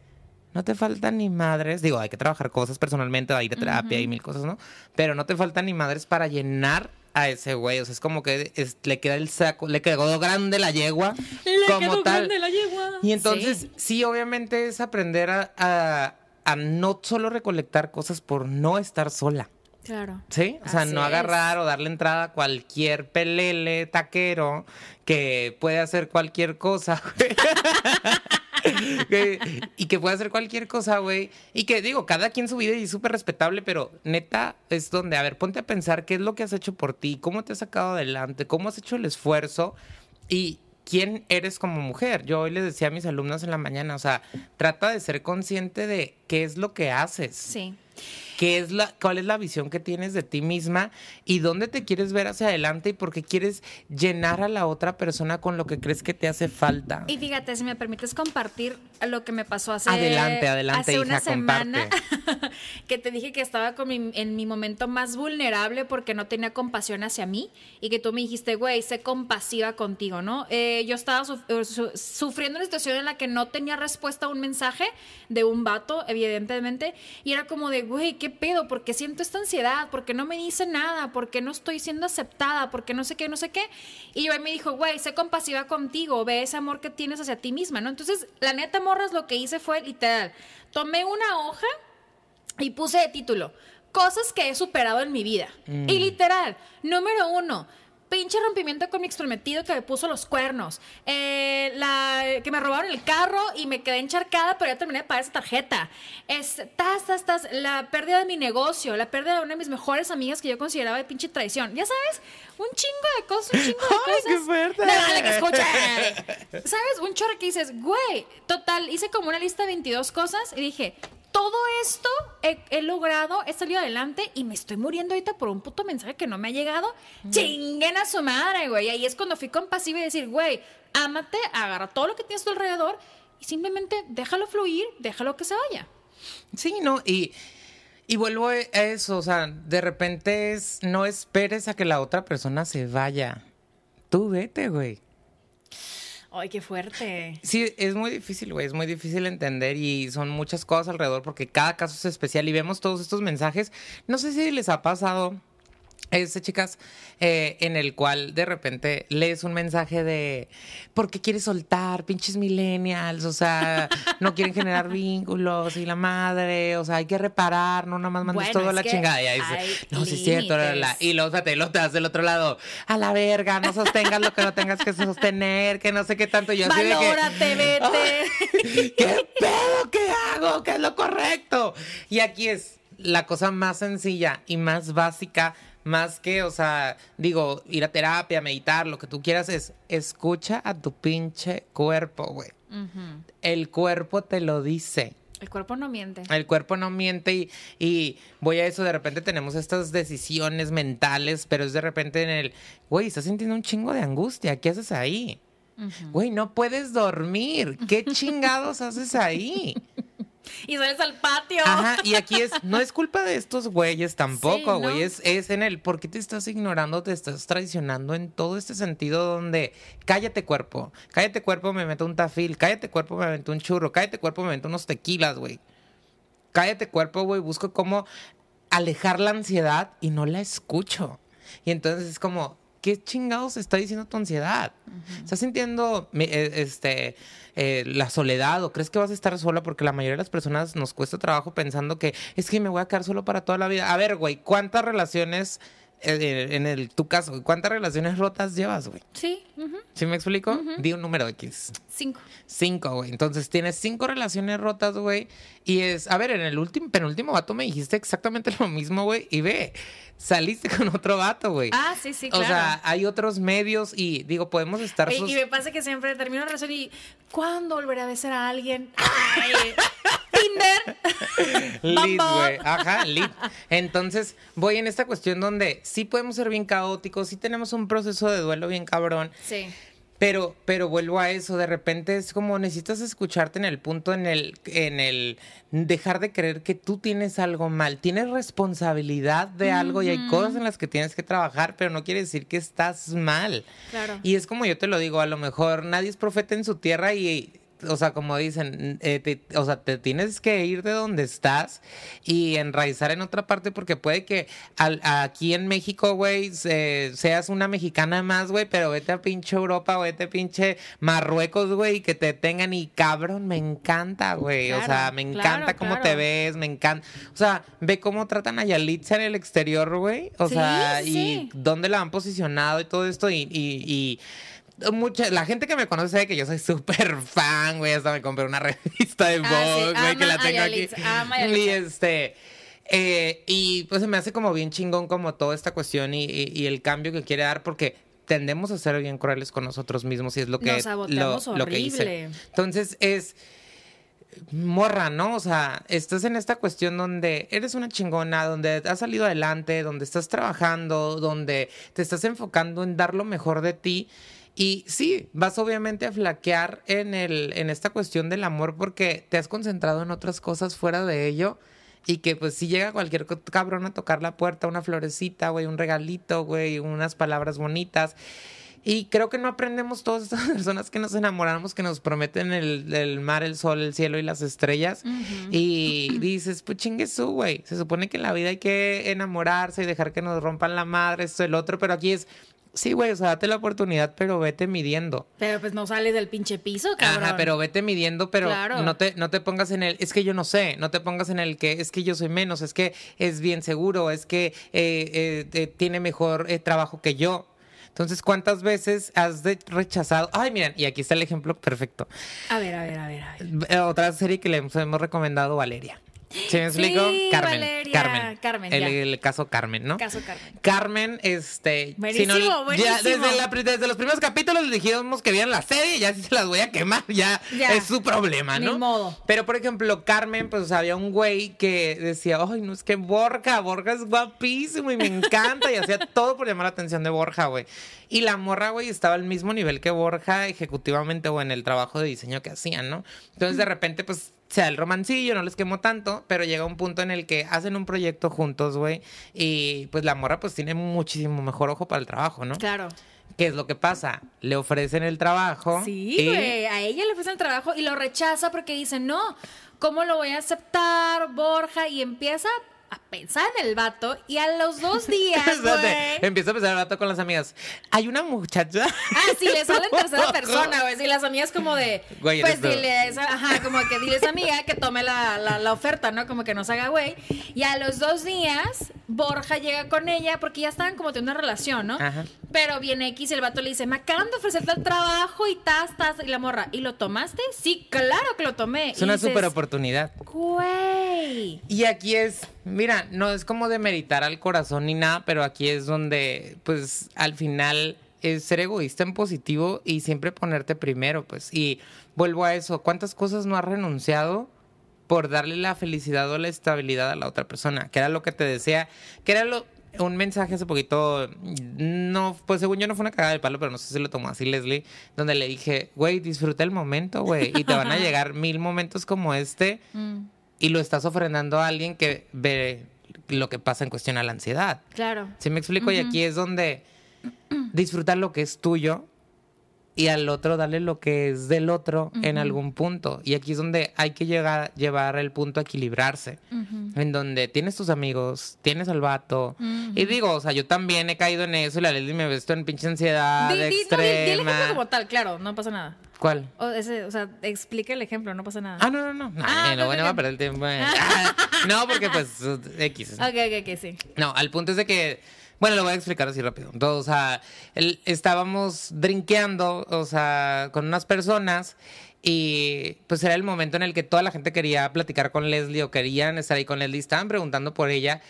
no te faltan ni madres, digo, hay que trabajar cosas personalmente, hay ir a terapia y mil cosas, ¿no? Pero no te faltan ni madres para llenar a ese güey, o sea, es como que es- le queda el saco, le quedó grande la yegua, Le como quedó tal. grande la yegua. Y entonces, Sí. sí, obviamente es aprender a, a- a no solo recolectar cosas por no estar sola. Claro. ¿Sí? O sea, Así no es. agarrar o darle entrada a cualquier pelele taquero que puede hacer cualquier cosa, y que puede hacer cualquier cosa, güey. Y que digo, cada quien su vida y es súper respetable, pero neta es donde, a ver, ponte a pensar qué es lo que has hecho por ti, cómo te has sacado adelante, cómo has hecho el esfuerzo y quién eres como mujer. Yo hoy les decía a mis alumnos en la mañana, o sea, trata de ser consciente de qué es lo que haces Sí. Qué es la, cuál es la visión que tienes de ti misma y dónde te quieres ver hacia adelante y por qué quieres llenar a la otra persona con lo que crees que te hace falta. Y fíjate, si me permites compartir lo que me pasó hace, Adelante, adelante, hace hija, una semana, comparte. que te dije que estaba con mi- en mi momento más vulnerable porque no tenía compasión hacia mí y que tú me dijiste, güey, sé compasiva contigo, ¿no? Eh, yo estaba suf- eh, su- sufriendo una situación en la que no tenía respuesta a un mensaje de un vato, evidentemente, y era como de, güey, ¿qué pedo? ¿Por qué siento esta ansiedad? ¿Por qué no me dice nada? ¿Por qué no estoy siendo aceptada? ¿Por qué no sé qué, no sé qué? Y yo ahí me dijo, güey, sé compasiva contigo, ve ese amor que tienes hacia ti misma, ¿no? Entonces, la neta, morras, lo que hice fue literal, tomé una hoja y puse de título, cosas que he superado en mi vida. Mm. Y literal, número uno, pinche rompimiento con mi exprometido que me puso los cuernos. Eh, la, que me robaron el carro y me quedé encharcada, pero ya terminé de pagar esa tarjeta. Es, tas, tas, tas, la pérdida de mi negocio, la pérdida de una de mis mejores amigas que yo consideraba de pinche traición. Ya sabes, un chingo de cosas, un chingo de ¡Ay, cosas. qué fuerte! Dale, que escuche. ¿Sabes? Un chorro que dices, güey, total, hice como una lista de 22 cosas y dije, todo esto he, he logrado, he salido adelante y me estoy muriendo ahorita por un puto mensaje que no me ha llegado. Chinguen a su madre, güey. Ahí es cuando fui compasiva y decir, güey, ámate, agarra todo lo que tienes a tu alrededor y simplemente déjalo fluir, déjalo que se vaya. Sí, no, y, y vuelvo a eso, o sea, de repente es, no esperes a que la otra persona se vaya. Tú vete, güey. Ay, qué fuerte. Sí, es muy difícil, güey, es muy difícil entender y son muchas cosas alrededor porque cada caso es especial y vemos todos estos mensajes. No sé si les ha pasado Ese, chicas, eh, en el cual de repente lees un mensaje de ¿por qué quieres soltar? Pinches millennials, o sea, no quieren generar vínculos y la madre, o sea, hay que reparar, no nada más mandes Bueno, todo a la que chingada. Y ahí dice, no, sí es cierto, la, la, la". límites. y luego lo te das del otro lado, a la verga, no sostengas lo que no tengas que sostener, que no sé qué tanto. Yo así de que, vete. ¿Qué pedo? ¿Qué hago? ¿Qué es lo correcto? Y aquí es la cosa más sencilla y más básica, más que, o sea, digo, ir a terapia, meditar, lo que tú quieras es escucha a tu pinche cuerpo, güey. El cuerpo te lo dice. El cuerpo no miente. El cuerpo no miente y, y voy a eso, de repente tenemos estas decisiones mentales, pero es de repente en el, güey, estás sintiendo un chingo de angustia, ¿qué haces ahí? Güey, no puedes dormir, ¿qué chingados haces ahí? Y sales al patio. Ajá, y aquí es, no es culpa de estos güeyes tampoco, Sí, ¿no? güey, es, es en el, ¿por qué te estás ignorando, te estás traicionando en todo este sentido donde, cállate cuerpo, cállate cuerpo, me meto un tafil, cállate cuerpo, me meto un churro, cállate cuerpo, me meto unos tequilas, güey. Cállate cuerpo, güey, busco cómo alejar la ansiedad y no la escucho. Y entonces es como, ¿qué chingados está diciendo tu ansiedad? ¿Estás sintiendo eh, este, eh, la soledad o crees que vas a estar sola? Porque la mayoría de las personas nos cuesta trabajo pensando que es que me voy a quedar solo para toda la vida. A ver, güey, ¿cuántas relaciones, en el, tu caso, cuántas relaciones rotas llevas, güey? Sí, ujú. ¿Sí me explico? Di un número X. cinco. Cinco, güey. Entonces tienes cinco relaciones rotas, güey. Y es, a ver, en el último, penúltimo vato me dijiste exactamente lo mismo, güey. Y ve, saliste con otro vato, güey. Ah, sí, sí, O claro. sea, hay otros medios y digo, podemos estar... Sus- y me pasa que siempre termino una relación y ¿cuándo volveré a besar a alguien? Ay, Tinder. Lit, güey. Ajá, lit. Entonces, voy en esta cuestión donde sí podemos ser bien caóticos, sí tenemos un proceso de duelo bien cabrón, Sí. Pero, pero vuelvo a eso, de repente es como necesitas escucharte en el punto en el, en el dejar de creer que tú tienes algo mal. Tienes responsabilidad de algo y hay cosas en las que tienes que trabajar, pero no quiere decir que estás mal. Claro. Y es como yo te lo digo, a lo mejor nadie es profeta en su tierra y, o sea, como dicen, eh, te- o sea, te tienes que ir de donde estás y enraizar en otra parte porque puede que al- aquí en México, güey, se- seas una mexicana más, güey, pero vete a pinche Europa, o vete a pinche Marruecos, güey, y que te tengan y cabrón, me encanta, güey. o sea, me encanta claro, cómo te ves, me encanta. O sea, ve cómo tratan a Yalitza en el exterior, güey. O Sí, sea, sí. y dónde la han posicionado y todo esto y- y- y mucha, la gente que me conoce sabe que yo soy súper fan, güey. Hasta me compré una revista de Ah, sí, Vogue, güey, que la tengo aquí. Yalitza, Y este. eh, y pues se me hace como bien chingón como toda esta cuestión y, y- y el cambio que quiere dar porque tendemos a ser bien crueles con nosotros mismos y es lo que Nos lo, lo que hice. Entonces es morra, ¿no? O sea, estás en esta cuestión donde eres una chingona, donde has salido adelante, donde estás trabajando, donde te estás enfocando en dar lo mejor de ti. Y sí, vas obviamente a flaquear en, el, en esta cuestión del amor porque te has concentrado en otras cosas fuera de ello. Y que pues si llega cualquier cabrón a tocar la puerta, una florecita, güey, un regalito, güey, unas palabras bonitas. Y creo que no aprendemos todas estas personas que nos enamoramos, que nos prometen el, el mar, el sol, el cielo y las estrellas. Y dices, pues chingue su, güey. Se supone que en la vida hay que enamorarse y dejar que nos rompan la madre, esto, el otro. Pero aquí es, sí, güey, o sea, date la oportunidad, pero vete midiendo. Pero pues no sales del pinche piso, cabrón. Ajá, pero vete midiendo, pero Claro. no te, no te pongas en el, es que yo no sé, no te pongas en el que es que yo soy menos, es que es bien seguro, es que eh, eh, eh, tiene mejor eh, trabajo que yo. Entonces, ¿cuántas veces has de- rechazado? Ay, miren, y aquí está el ejemplo perfecto. A ver, a ver, a ver, a ver. Otra serie que le hemos recomendado, Valeria. ¿Sí me explico? Sí, Carmen. Valeria. Carmen. Carmen, el, caso Carmen, ¿no? Caso Carmen. Carmen, este. Buenísimo, si no- buenísimo. Ya desde, la pri- desde los primeros capítulos les dijimos que vieran la serie, ya si se las voy a quemar, ya, Ya. es su problema, Ni ¿no? modo. Pero por ejemplo, Carmen, pues había un güey que decía, ay, no es que Borja, Borja es guapísimo y me encanta, y hacía todo por llamar la atención de Borja, güey. Y la morra, güey, estaba al mismo nivel que Borja ejecutivamente o en el trabajo de diseño que hacían, ¿no? Entonces de repente, pues se da el romancillo, no les quemó tanto, pero llega un punto en el que hacen un proyecto juntos, güey, y pues la morra pues tiene muchísimo mejor ojo para el trabajo, ¿no? Claro. ¿Qué es lo que pasa? Le ofrecen el trabajo. Sí, y- güey. A ella le ofrecen el trabajo y lo rechaza porque dice, no, ¿cómo lo voy a aceptar, Borja? Y empieza a pensar en el vato y a los dos días, Espérate, güey. Empiezo a pensar el rato con las amigas. Hay una muchacha. Ah, sí, le sale en tercera persona, güey. Si las amigas como de. Güey, pues eres tú. dile a esa, ajá, como que dile a esa amiga que tome la, la, la oferta, ¿no? Como que nos haga güey. Y a los dos días, Borja llega con ella porque ya estaban como teniendo una relación, ¿no? Ajá. Pero viene X y el vato le dice, me acaban de ofrecerte el trabajo y tas, tas. Y la morra, ¿y lo tomaste? Sí, claro que lo tomé. Es Y una dices, super oportunidad. Güey. Y aquí es, mira, no es como demeritar al corazón ni nada, pero aquí es donde, pues, al final es ser egoísta en positivo y siempre ponerte primero, pues. Y vuelvo a eso, ¿cuántas cosas no has renunciado por darle la felicidad o la estabilidad a la otra persona? Que era lo que te decía, que era lo, un mensaje hace poquito, no, pues según yo no fue una cagada de palo, pero no sé si lo tomó así Leslie, donde le dije, güey, disfruta el momento, güey, y te van a llegar mil momentos como este Mm, y lo estás ofrendando a alguien que ve lo que pasa en cuestión a la ansiedad. claro. ¿Sí me explico? Y aquí es donde disfrutar lo que es tuyo y al otro darle lo que es del otro en algún punto. Y aquí es donde hay que llegar, llevar el punto a equilibrarse. En donde tienes tus amigos, tienes al vato. Y digo, o sea, yo también he caído en eso y la Leslie me ve esto en pinche ansiedad Di, di- no, di- di el extrema. ejemplo como tal, claro, no pasa nada. ¿Cuál? O, ese, o sea, explica el ejemplo, no pasa nada. Ah, no, no, no. No, Ah, ok, bueno, va a perder el tiempo. Ah, no, porque pues X. Ok, ok, ok, sí. No, al punto es de que, bueno, lo voy a explicar así rápido. Entonces, o sea, el- estábamos drinkeando, o sea, con unas personas y pues era el momento en el que toda la gente quería platicar con Leslie o querían estar ahí con Leslie, estaban preguntando por ella,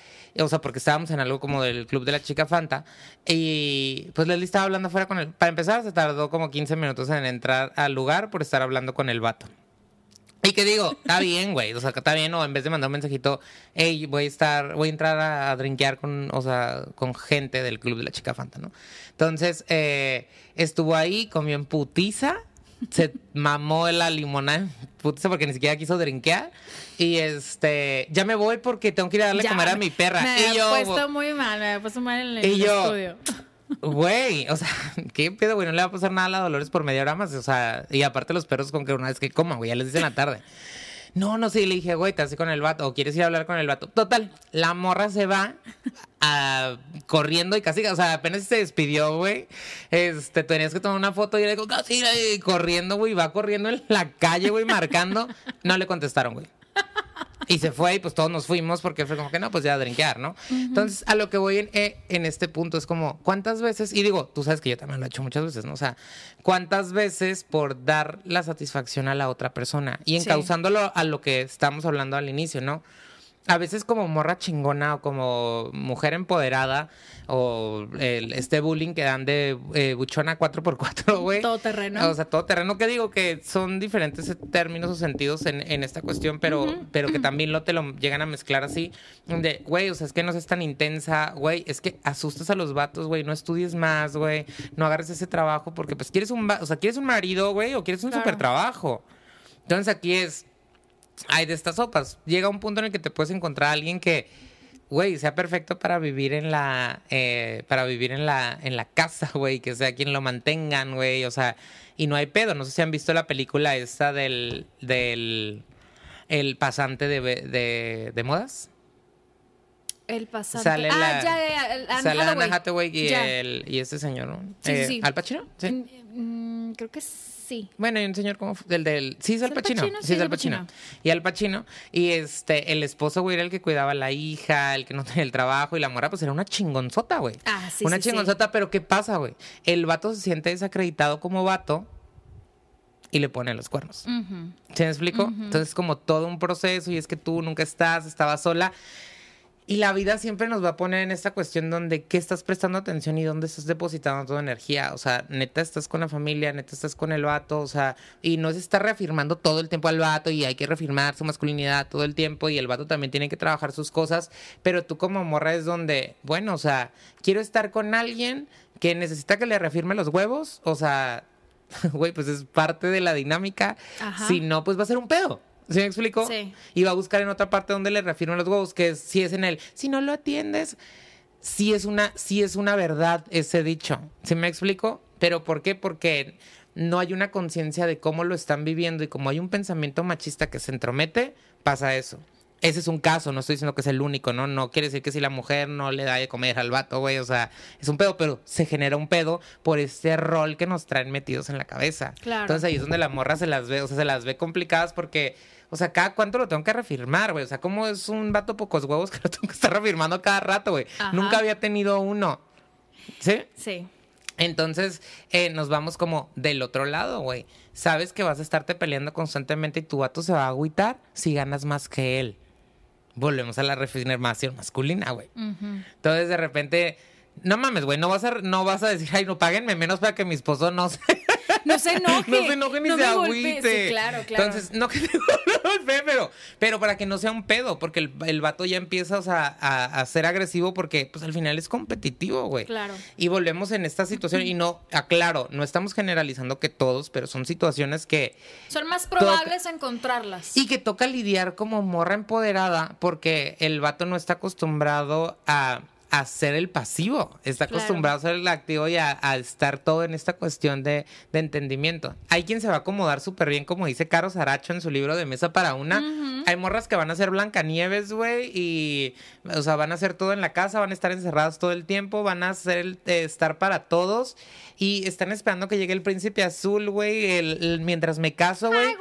o sea, porque estábamos en algo como del club de la chica Fanta y pues Leslie estaba hablando afuera con él. Para empezar, se tardó como 15 minutos en entrar al lugar por estar hablando con el vato. Y que digo, está bien, güey. O sea, está bien, o en vez de mandar un mensajito, hey, voy a estar, voy a entrar a, a drinkear con, o sea, con gente del club de la chica Fanta, ¿no? Entonces, eh, estuvo ahí, comió en putiza, se mamó la limonada putiza porque ni siquiera quiso drinkear. Y este, ya me voy porque tengo que ir a darle Ya, comer a mi perra. Me y yo, puesto muy mal, me había puesto mal en el, Y yo- estudio. Güey, o sea, ¿qué pedo, güey? No le va a pasar nada a la Dolores por media hora más. O sea, y aparte los perros con que una vez que coman, güey, ya les dicen en la tarde. No, no sé, y le dije, güey, te hace con el vato, o quieres ir a hablar con el vato. Total, la morra se va a- corriendo y casi, o sea, apenas se despidió, güey. Este, tenías que tomar una foto y le digo, casi, corriendo, güey, va corriendo en la calle, güey, marcando. No le contestaron, güey. Y se fue y pues todos nos fuimos porque fue como que no, pues ya a drinkear, ¿no? Entonces, a lo que voy en, eh, en este punto es como, ¿cuántas veces? Y digo, tú sabes que yo también lo he hecho muchas veces, ¿no? O sea, ¿cuántas veces por dar la satisfacción a la otra persona? Y Sí. encauzándolo a lo que estamos hablando al inicio, ¿no? A veces como morra chingona o como mujer empoderada o el- este bullying que dan de eh, buchona 4x4, güey. Todo terreno. O sea, todo terreno que digo que son diferentes términos o sentidos en, en esta cuestión, pero, pero que también lo te lo llegan a mezclar así. De, güey, o sea, es que no seas tan intensa, güey, es que asustas a los vatos, güey, no estudies más, güey, no agarres ese trabajo porque pues quieres un, o sea, quieres un marido, güey, o quieres un Claro. super trabajo. Entonces aquí es, hay de estas sopas. Llega un punto en el que te puedes encontrar a alguien que, güey, sea perfecto para vivir en la, eh, para vivir en la, en la casa, güey, que sea quien lo mantengan, güey, o sea, y no hay pedo. No sé si han visto la película esta del, del, el pasante de, de, de modas. El pasante. Sale ah, la- ya, ya, el Anne Sale Anne Hathaway. Hathaway y, Ya. el, y este señor, ¿no? Sí, sí, sí. ¿Al Pacino? Sí. Mm, mm, creo que sí. Bueno, hay un señor como el del sí es ¿Es Al Pacino, Pacino? sí es Al Pacino. Y Al Pacino y este el esposo güey era el que cuidaba a la hija, el que no tenía el trabajo y la mora pues era una chingonzota, güey. Ah, sí, una sí, sí. chingonzota, pero ¿qué pasa, güey? El vato se siente desacreditado como vato y le pone los cuernos. Ujú. ¿Se me explico? Entonces, como todo un proceso y es que tú nunca estás, estabas sola. Y la vida siempre nos va a poner en esta cuestión donde qué estás prestando atención y dónde estás depositando toda energía. O sea, neta estás con la familia, neta estás con el vato, o sea, y no se está reafirmando todo el tiempo al vato y hay que reafirmar su masculinidad todo el tiempo y el vato también tiene que trabajar sus cosas, pero tú como morra es donde, bueno, o sea, quiero estar con alguien que necesita que le reafirme los huevos, o sea, güey, pues es parte de la dinámica. Ajá. Si no, pues va a ser un pedo. ¿Sí me explico? Sí. Y va a buscar en otra parte donde le reafirmen los huevos, que es- si es en él. Si no lo atiendes, sí es una, sí es una verdad ese dicho. ¿Sí me explico? ¿Pero por qué? Porque no hay una conciencia de cómo lo están viviendo y como hay un pensamiento machista que se entromete, pasa eso. ese es un caso, no estoy diciendo que es el único, ¿no? No quiere decir que si la mujer no le da de comer al vato, güey, o sea, es un pedo, pero se genera un pedo por este rol que nos traen metidos en la cabeza. Claro. Entonces ahí es donde la morra se las ve, o sea, se las ve complicadas porque, o sea, cada cuánto lo tengo que reafirmar, güey, o sea, como es un vato pocos huevos que lo tengo que estar reafirmando cada rato, güey. Nunca había tenido uno. ¿Sí? Sí. Entonces eh, nos vamos como del otro lado, güey. Sabes que vas a estarte peleando constantemente y tu vato se va a agüitar si ganas más que él. Volvemos a la reafirmación masculina, güey. Entonces de repente, no mames, güey, no vas a no vas a decir, ay, no páguenme menos para que mi esposo no se, No se enoje. no se enoje ni no se agüite. Sí, claro, claro. Entonces, no que te golpee, pero, pero para que no sea un pedo, porque el, el vato ya empieza o sea, a, a ser agresivo porque pues al final es competitivo, güey. Claro. Y volvemos en esta situación y no, aclaro, no estamos generalizando que todos, pero son situaciones que Son más probables encontrarlas. y que toca lidiar como morra empoderada porque el vato no está acostumbrado a, a ser el pasivo, está Claro. acostumbrado a ser el activo y a, a estar todo en esta cuestión de, de entendimiento. Hay quien se va a acomodar súper bien, como dice Caro Saracho en su libro de Mesa para una. Hay morras que van a ser Blancanieves, güey, y, o sea, van a hacer todo en la casa, van a estar encerradas todo el tiempo, van a ser el- eh, estar para todos y están esperando que llegue el príncipe azul, güey, el- el- mientras me caso, güey.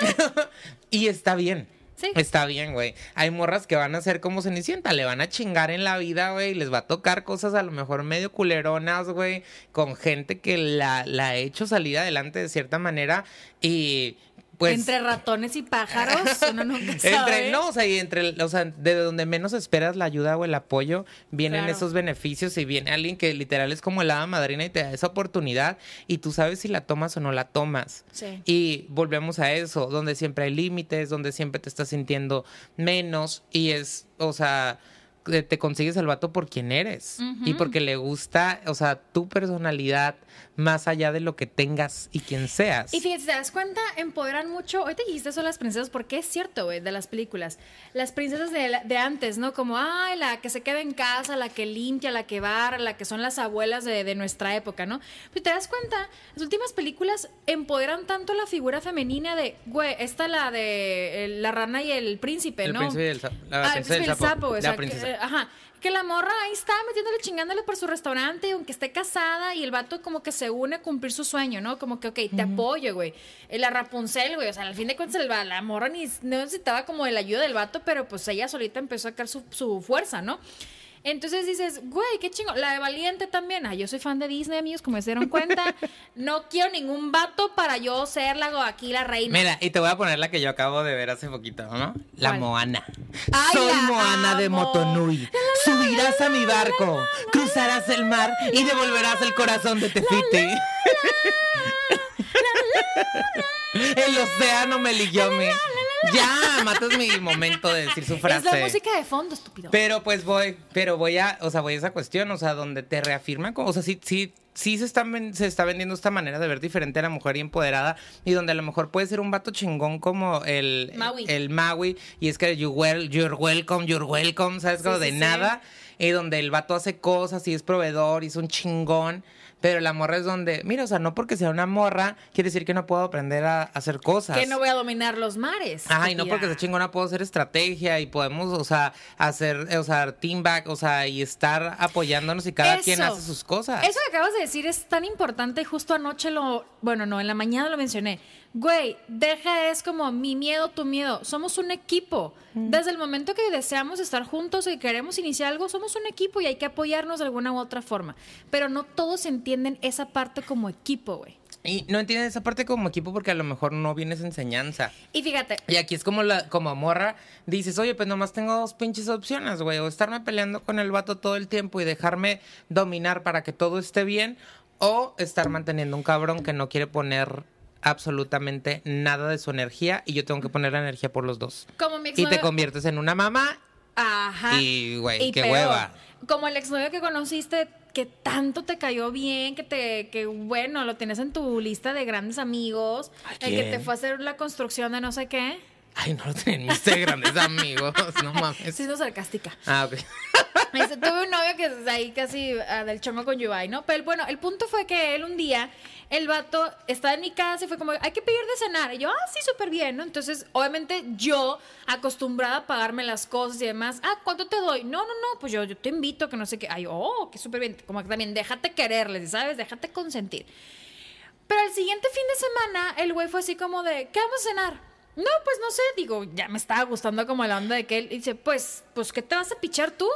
Y está bien. Está bien, güey. Hay morras que van a ser como Cenicienta, le van a chingar en la vida, güey. Les va a tocar cosas a lo mejor medio culeronas, güey. Con gente que la, la ha hecho salir adelante de cierta manera. Y pues. Entre ratones y pájaros, uno nunca sabe. Entre, no, o sea, y entre, o sea, de donde menos esperas la ayuda o el apoyo, vienen Claro. esos beneficios y viene alguien que literal es como el hada madrina y te da esa oportunidad y tú sabes si la tomas o no la tomas. Sí. Y volvemos a eso, donde siempre hay límites, donde siempre te estás sintiendo menos y es, o sea, te consigues el vato por quien eres y porque le gusta, o sea, tu personalidad más allá de lo que tengas y quien seas. Y fíjate, si te das cuenta, empoderan mucho. Ahorita dijiste eso de las princesas, porque es cierto, güey, de las películas. Las princesas de, antes, ¿no? Como, ay, la que se queda en casa, la que limpia, la que barra, la que son las abuelas de, de nuestra época, ¿no? Pero te das cuenta, las últimas películas empoderan tanto la figura femenina de, güey, esta la de eh, la rana y el príncipe, El ¿no? príncipe y el sapo. La Ah, el princesa y el príncipe y el sapo. sapo, La que, eh, ajá. Que la morra ahí está metiéndole, chingándole por su restaurante, aunque esté casada, y el vato como que se une a cumplir su sueño, ¿no? Como que, ok, te apoyo, güey. Eh, La Rapunzel, güey, o sea, al fin de cuentas el la morra ni no necesitaba como de la ayuda del vato, pero pues ella solita empezó a sacar su, su fuerza, ¿no? Entonces dices, güey, qué chingo. La de Valiente también. Ah, yo soy fan de Disney, amigos, como se dieron cuenta. No quiero ningún vato para yo ser la, aquí la reina. Mira, y te voy a poner la que yo acabo de ver hace poquito, ¿no? La ¿Cuál? Moana. Ay, Soy la Moana de. Motonui. Subirás a mi barco, cruzarás el mar y devolverás el corazón de Tefiti. El océano me me. Ya, matas mi momento de decir su frase. es la música de fondo, estúpido. Pero pues voy, pero voy a, o sea, voy a esa cuestión, o sea, donde te reafirman, como- o sea, sí, sí, sí se, están, se está vendiendo esta manera de ver diferente a la mujer y empoderada y donde a lo mejor puede ser un vato chingón como el Maui. el Maui y es que you well, you're welcome, you're welcome, ¿sabes? Sí, Como sí, de sí. nada y donde el vato hace cosas y es proveedor y es un chingón. Pero la morra es donde, mira, o sea, no porque sea una morra, quiere decir que no puedo aprender a hacer cosas. que no voy a dominar los mares. Ay, no estúpida. porque sea chingona puedo hacer estrategia y podemos, o sea, hacer, o sea, team back, o sea, y estar apoyándonos y cada quien Eso. hace sus cosas. Eso que acabas de decir es tan importante. Justo anoche lo. Bueno, no, en la mañana lo mencioné. Güey, deja, es como mi miedo, tu miedo. Somos un equipo. Desde el momento que deseamos estar juntos y queremos iniciar algo, somos un equipo y hay que apoyarnos de alguna u otra forma. Pero no todos entienden esa parte como equipo, güey. Y no entienden esa parte como equipo porque a lo mejor no viene esa enseñanza. Y fíjate, Y aquí es como la, como morra, dices, oye, pues nomás tengo dos pinches opciones, güey. O estarme peleando con el vato todo el tiempo y dejarme dominar para que todo esté bien. O estar manteniendo un cabrón que no quiere poner absolutamente nada de su energía y yo tengo que poner la energía por los dos. como mi Y te conviertes en una mamá Ajá. Y, güey, qué peor, hueva. Como el exnovio que conociste, que tanto te cayó bien, que te, que bueno, lo tienes en tu lista de grandes amigos, ¿A el que te fue a hacer la construcción de no sé qué. Ay, no lo tenía en mis grandes amigos, no mames. Sí, no sarcástica. Ah, ok. Este, tuve un novio que es ahí casi ah, del chongo con Yubai, ¿no? Pero bueno, el punto fue que él un día, el vato estaba en mi casa y fue como, hay que pedir de cenar. Y yo, ah, sí, súper bien, ¿no? Entonces, obviamente yo, acostumbrada a pagarme las cosas y demás, ah, ¿cuánto te doy? No, no, no, pues yo, yo te invito, que no sé qué. Ay, oh, que súper bien. Como que también, déjate quererles, ¿sabes? Déjate consentir. Pero el siguiente fin de semana, el güey fue así como de, ¿qué vamos a cenar? No, pues no sé, digo, ya me estaba gustando como la onda de que él dice, pues, pues, ¿qué te vas a pichar tú?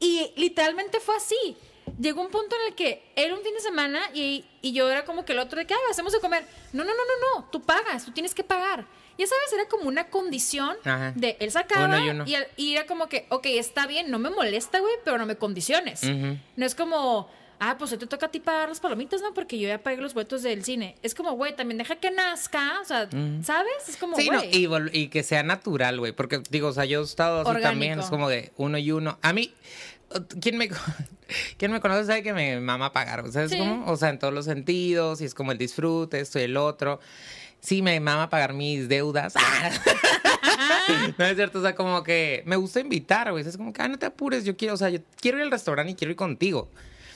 Y literalmente fue así. Llegó un punto en el que era un fin de semana y, y yo era como que el otro de que, ay, hacemos de comer. No, no, no, no, no, tú pagas, tú tienes que pagar. Ya sabes, era como una condición Ajá. de él sacaba Uno y uno. y, al- y era como que, ok, está bien, no me molesta, güey, pero no me condiciones. No es como, ah, pues hoy te toca a ti pagar las palomitas, ¿no? Porque yo ya pagué los boletos del cine. Es como, güey, también deja que nazca, o sea, ¿sabes? Es como, Sí, no, y, que sea natural, güey. Porque, digo, o sea, yo he estado así Orgánico. también, es como de uno y uno. A mí, ¿quién me, ¿quién me conoce sabe que me mama pagar? ¿Sabes Sí. cómo? O sea, en todos los sentidos, y es como el disfrute, esto y el otro. Sí, me mama pagar mis deudas. no es cierto, o sea, como que me gusta invitar, güey. Es como que, ah, no te apures, yo quiero, o sea, yo quiero ir al restaurante y quiero ir contigo.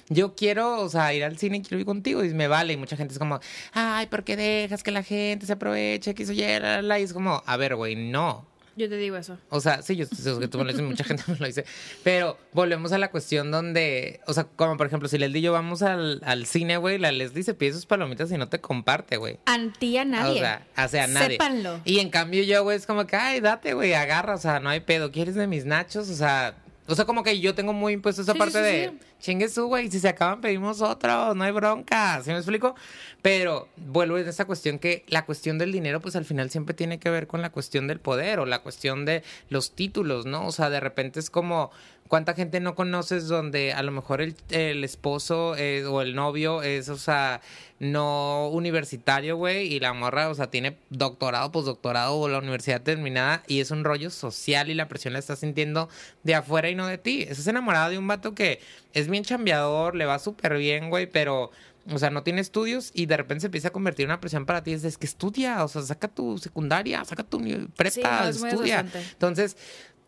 Yo quiero, o sea, ir al cine y quiero ir contigo y me vale. Y mucha gente es como, ay, ¿por qué dejas que la gente se aproveche? Que eso ya, la, la, la?" Y es como, a ver, güey, no. Yo te digo eso. O sea, sí, yo sé que tú me lo dices, mucha gente me lo dice. Pero volvemos a la cuestión donde, o sea, como por ejemplo, si Leslie y yo vamos al, al cine, güey, la Leslie se pide sus palomitas y no te comparte, güey. A ti a nadie. O sea, o sea, a nadie. Sépanlo. Y en cambio yo, güey, es como que, ay, date, güey, agarra, o sea, no hay pedo. ¿Quieres de mis nachos? O sea, o sea, como que yo tengo muy impuesto esa Sí, parte sí, de, sí. chingue su, güey, si se acaban pedimos otro, no hay bronca, ¿sí me explico? Pero vuelvo a esa cuestión que la cuestión del dinero, pues al final siempre tiene que ver con la cuestión del poder o la cuestión de los títulos, ¿no? O sea, de repente es como... ¿Cuánta gente no conoces donde a lo mejor el, el esposo eh, o el novio es, o sea, no universitario, güey, y la morra, o sea, tiene doctorado, postdoctorado o la universidad terminada y es un rollo social y la presión la estás sintiendo de afuera y no de ti. Estás enamorada de un vato que es bien chambeador, le va súper bien, güey, pero... O sea, no tiene estudios y de repente se empieza a convertir en una presión para ti. Es, es que estudia, o sea, saca tu secundaria, saca tu prepa, Sí, no, es muy estudia. Entonces,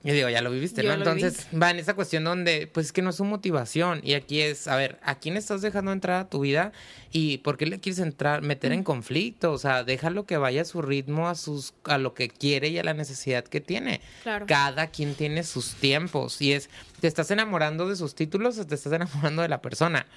yo digo, ya lo viviste, Yo ¿no? lo Entonces, va en esa cuestión donde, pues es que no es su motivación. Y aquí es, a ver, ¿a quién estás dejando entrar a tu vida? ¿Y por qué le quieres entrar, meter en conflicto? O sea, déjalo que vaya a su ritmo, a sus, a lo que quiere y a la necesidad que tiene. Claro. Cada quien tiene sus tiempos. Y es, ¿te estás enamorando de sus títulos o te estás enamorando de la persona?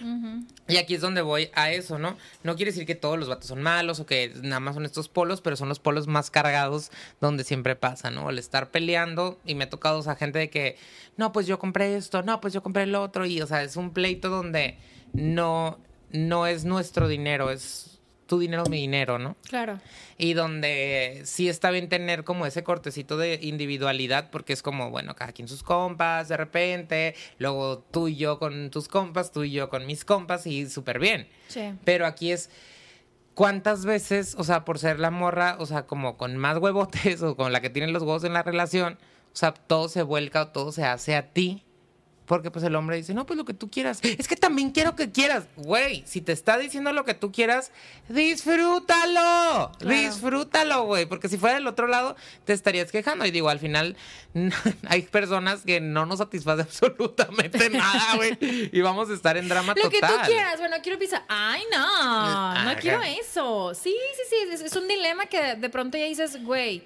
Y aquí es donde voy a eso, ¿no? No quiere decir que todos los vatos son malos o que nada más son estos polos, pero son los polos más cargados donde siempre pasa, ¿no? El estar peleando y me ha tocado, o sea, gente de que, no, pues yo compré esto, no, pues yo compré el otro y, o sea, es un pleito donde no, no es nuestro dinero, es tu dinero, mi dinero, ¿no? Claro. Y donde sí está bien tener como ese cortecito de individualidad, porque es como, bueno, cada quien sus compas, de repente, luego tú y yo con tus compas, tú y yo con mis compas, y súper bien. Sí. Pero aquí es, ¿cuántas veces, o sea, por ser la morra, o sea, como con más huevotes o con la que tiene los huevos en la relación, o sea, todo se vuelca o todo se hace a ti? Porque pues el hombre dice, no, pues lo que tú quieras. Es que también quiero que quieras. Güey, si te está diciendo lo que tú quieras, disfrútalo. Claro. Disfrútalo, güey. Porque si fuera del otro lado, te estarías quejando. Y digo, al final, hay personas que no nos satisface absolutamente nada, güey. Y vamos a estar en drama Lo total. que tú quieras. Bueno, quiero pizza. Ay, no. No Ajá. quiero eso. Sí, sí, sí. Es, es un dilema que de pronto ya dices, güey,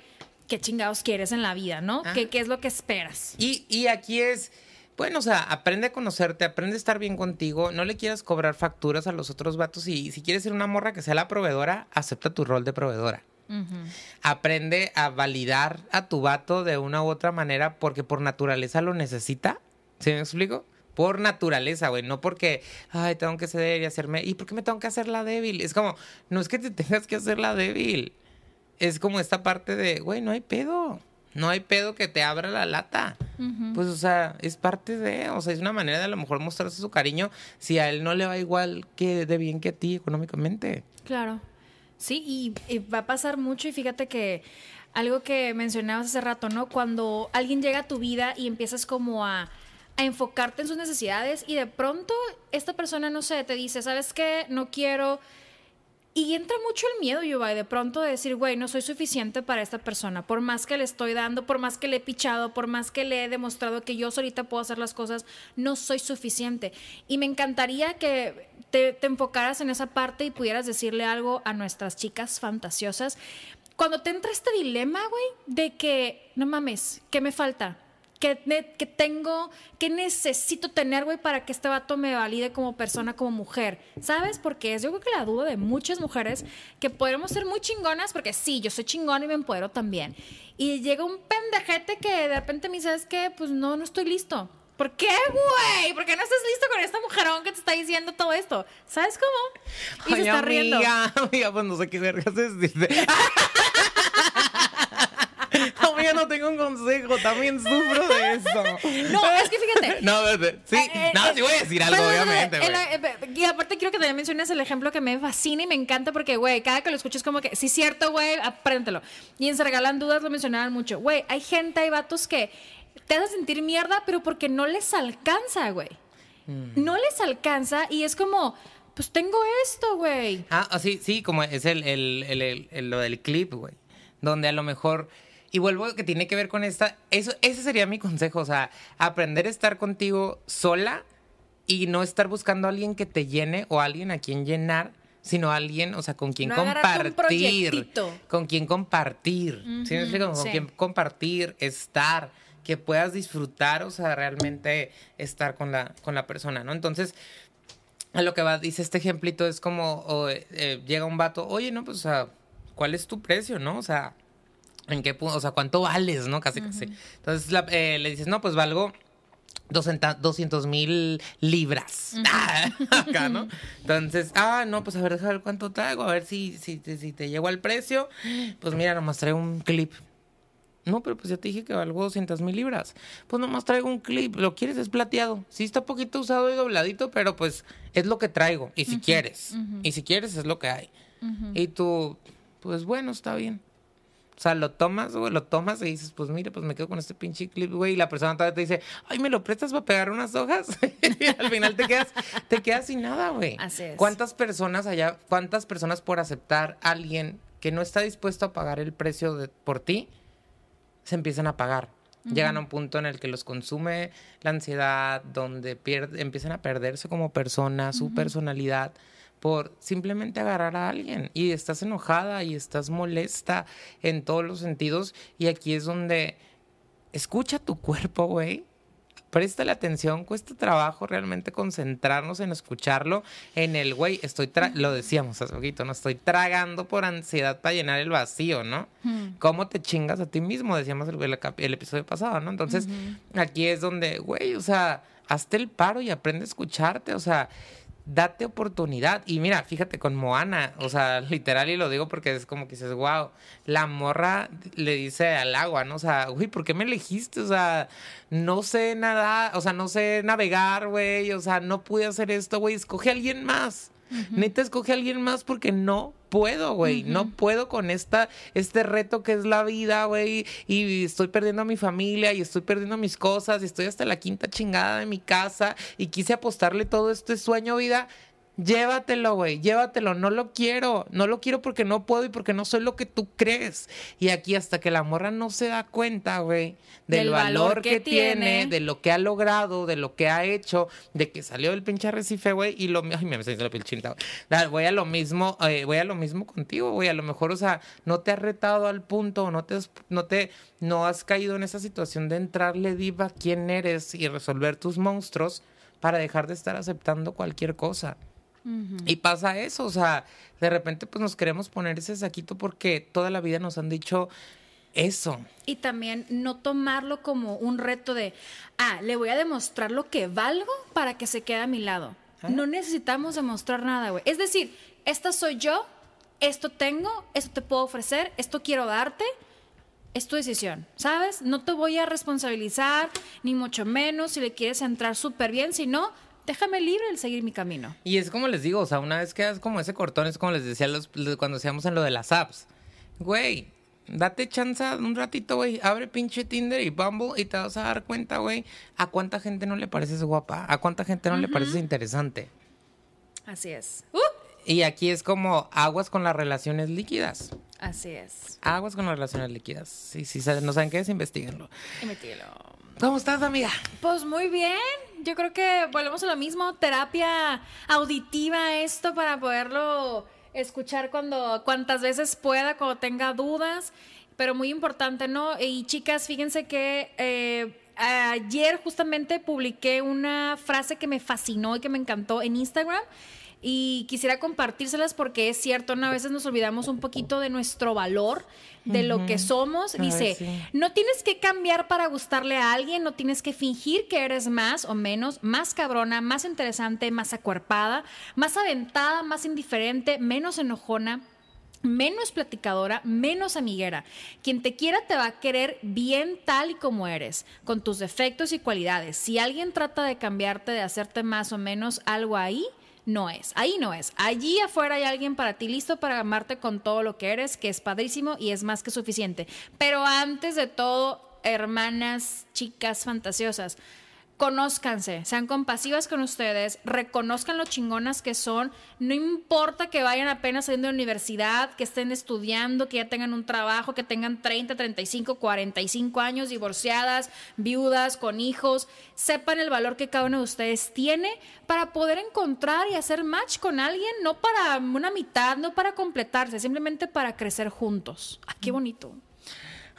¿qué chingados quieres en la vida, no? ¿Qué, ¿Qué es lo que esperas? Y, y aquí es, bueno, o sea, aprende a conocerte, aprende a estar bien contigo, no le quieras cobrar facturas a los otros vatos y si quieres ser una morra que sea la proveedora, acepta tu rol de proveedora. Aprende a validar a tu vato de una u otra manera porque por naturaleza lo necesita. ¿Sí me explico? Por naturaleza, güey, no porque, ay, tengo que ceder y hacerme, ¿y por qué me tengo que hacer la débil? Es como, no es que te tengas que hacer la débil. Es como esta parte de, güey, no hay pedo. No hay pedo que te abra la lata. Pues, o sea, es parte de, o sea, es una manera de a lo mejor mostrarse su cariño si a él no le va igual que de bien que a ti económicamente. Claro. Sí, y, y va a pasar mucho y fíjate que algo que mencionabas hace rato, ¿no? Cuando alguien llega a tu vida y empiezas como a, a enfocarte en sus necesidades y de pronto esta persona, no sé, te dice, ¿sabes qué? No quiero Y entra mucho el miedo, Yubai, de pronto de decir, güey, no soy suficiente para esta persona. Por más que le estoy dando, por más que le he pichado, por más que le he demostrado que yo solita puedo hacer las cosas, no soy suficiente. Y me encantaría que te, te enfocaras en esa parte y pudieras decirle algo a nuestras chicas fantasiosas. Cuando te entra este dilema, güey, de que, no mames, ¿qué me falta? Que, tengo, que necesito tener, güey, para que este vato me valide como persona, como mujer. ¿Sabes? Porque es yo creo que la duda de muchas mujeres que podemos ser muy chingonas, porque sí, yo soy chingona y me empodero también. Y llega un pendejete que de repente me dice, ¿sabes qué? Pues no, no estoy listo. ¿Por qué, güey? ¿Por qué no estás listo con esta mujerón que te está diciendo todo esto? ¿Sabes cómo? Y se está riendo. Amiga, amiga, pues no sé qué vergas Amiga, no tengo un consejo, también sufro de eso. No, es que fíjate. No, sí, Eh, eh, no, eh, sí voy a decir algo, obviamente, güey. eh, Y aparte quiero que también menciones el ejemplo que me fascina y me encanta porque, güey, cada que lo escucho es como que, sí, cierto, güey, apréndelo. Y en Se Regalan Dudas lo mencionaban mucho. Güey, hay gente, hay vatos que te hacen sentir mierda, pero porque no les alcanza, güey. Mm. No les alcanza y es como, pues tengo esto, güey. Ah, ah, sí, sí, como es el, el, el- el- el- lo del clip, güey. Donde a lo mejor. Y vuelvo que tiene que ver con esta. Eso, ese sería mi consejo. O sea, aprender a estar contigo sola y no estar buscando a alguien que te llene o a alguien a quien llenar, sino a alguien, o sea, con quien No agarrarte un compartir. Con quien compartir. ¿Sí me explico? Con sí. quien compartir, estar, que puedas disfrutar, o sea, realmente estar con la, con la persona, ¿no? Entonces, a lo que va, dice este ejemplito, es como eh, eh, llega un vato, oye, no, pues, o sea, ¿cuál es tu precio, no? O sea, ¿en qué punto? O sea, ¿cuánto vales, no? Casi, casi. Entonces la- eh, le dices, no, pues valgo 200 mil libras. Acá, ¿no? Entonces, ah, no, pues a ver, déjame ver cuánto traigo, a ver si, si, te- si te llego al precio. Pues mira, nomás traigo un clip. No, pero pues ya te dije que valgo 200 mil libras. Pues nomás traigo un clip. ¿Lo quieres? Es plateado. Sí, está poquito usado y dobladito, pero pues es lo que traigo. Y si quieres. Y si quieres, es lo que hay. Y tú, pues bueno, está bien. O sea, lo tomas, güey, lo tomas y dices, pues mira, pues me quedo con este pinche clip, güey. Y la persona todavía te dice, ay, ¿me lo prestas para pegar unas hojas? y al final te quedas, te quedas sin nada, güey. Así es. ¿Cuántas personas allá, cuántas personas por aceptar a alguien que no está dispuesto a pagar el precio de, por ti, se empiezan a pagar? Llegan a un punto en el que los consume la ansiedad, donde pierde, empiezan a perderse como persona, su personalidad, por simplemente agarrar a alguien. Y estás enojada y estás molesta en todos los sentidos. Y aquí es donde escucha tu cuerpo, güey. Préstale atención, cuesta trabajo realmente concentrarnos en escucharlo. En el, güey, estoy, tra- lo decíamos hace poquito, ¿no? Estoy tragando por ansiedad para llenar el vacío, ¿no? ¿Cómo te chingas a ti mismo? Decíamos el, el el episodio pasado, ¿no? Entonces, aquí es donde, güey, o sea, hazte el paro y aprende a escucharte, o sea, date oportunidad. Y mira, fíjate con Moana, o sea, literal, y lo digo porque es como que dices, wow, la morra le dice al agua, ¿no? O sea, güey, ¿por qué me elegiste? O sea, no sé nada, o sea, no sé navegar, güey, o sea, no pude hacer esto, güey, escoge a alguien más. Neta, escoge a alguien más porque no puedo, güey. No puedo con esta, este reto que es la vida, güey. Y estoy perdiendo a mi familia y estoy perdiendo mis cosas y estoy hasta la quinta chingada de mi casa y quise apostarle todo este sueño, vida. Llévatelo, güey, llévatelo. No lo quiero. No lo quiero porque no puedo y porque no soy lo que tú crees. Y aquí hasta que la morra no se da cuenta, güey, del, Del valor, valor que, que tiene, tiene. de lo que ha logrado, de lo que ha hecho, de que salió del pinche arrecife, güey, y lo ay, me haciendo la piel chinita, güey. Da, Voy a lo mismo, eh, voy a lo mismo contigo, güey. A lo mejor, o sea, no te has retado al punto, no te has, no te, no has caído en esa situación de entrarle diva quién eres y resolver tus monstruos para dejar de estar aceptando cualquier cosa. Y pasa eso, o sea, de repente pues nos queremos poner ese saquito porque toda la vida nos han dicho eso. Y también no tomarlo como un reto de, ah, le voy a demostrar lo que valgo para que se quede a mi lado. No necesitamos demostrar nada, güey. Es decir, esta soy yo, esto tengo, esto te puedo ofrecer, esto quiero darte. Es tu decisión, ¿sabes? No te voy a responsabilizar, ni mucho menos si le quieres entrar súper bien, si no, déjame libre el seguir mi camino. Y es como les digo, o sea, una vez que hagas como ese cortón, es como les decía los, cuando hacíamos en lo de las apps. Güey, date chance un ratito, güey. Abre pinche Tinder y Bumble y te vas a dar cuenta, güey, a cuánta gente no le pareces guapa, a cuánta gente no le pareces interesante. Así es. Uh, Y aquí es como aguas con las relaciones líquidas. Así es. Aguas con las relaciones líquidas. Sí, sí, saben- no saben qué es, investiguenlo. Metilo. ¿Cómo estás, amiga? Pues muy bien. Yo creo que volvemos a lo mismo. Terapia auditiva esto para poderlo escuchar cuando cuantas veces pueda, cuando tenga dudas. Pero muy importante, ¿no? Y chicas, fíjense que eh, ayer justamente publiqué una frase que me fascinó y que me encantó en Instagram. Y quisiera compartírselas porque es cierto, ¿no? a veces nos olvidamos un poquito de nuestro valor, de lo que somos. Dice, sí. no tienes que cambiar para gustarle a alguien, no tienes que fingir que eres más o menos, más cabrona, más interesante, más acuerpada, más aventada, más indiferente, menos enojona. Menos platicadora, menos amiguera. Quien te quiera te va a querer bien tal y como eres, con tus defectos y cualidades. Si alguien trata de cambiarte, de hacerte más o menos algo ahí, no es. Ahí no es. Allí afuera hay alguien para ti listo para amarte con todo lo que eres, que es padrísimo y es más que suficiente. Pero antes de todo, hermanas, chicas fantasiosas, conózcanse, sean compasivas con ustedes, reconozcan lo chingonas que son, no importa que vayan apenas saliendo de la universidad, que estén estudiando, que ya tengan un trabajo, que tengan 30, 35, 45 años, divorciadas, viudas, con hijos, sepan el valor que cada uno de ustedes tiene para poder encontrar y hacer match con alguien, no para una mitad, no para completarse, simplemente para crecer juntos. Ah, qué bonito.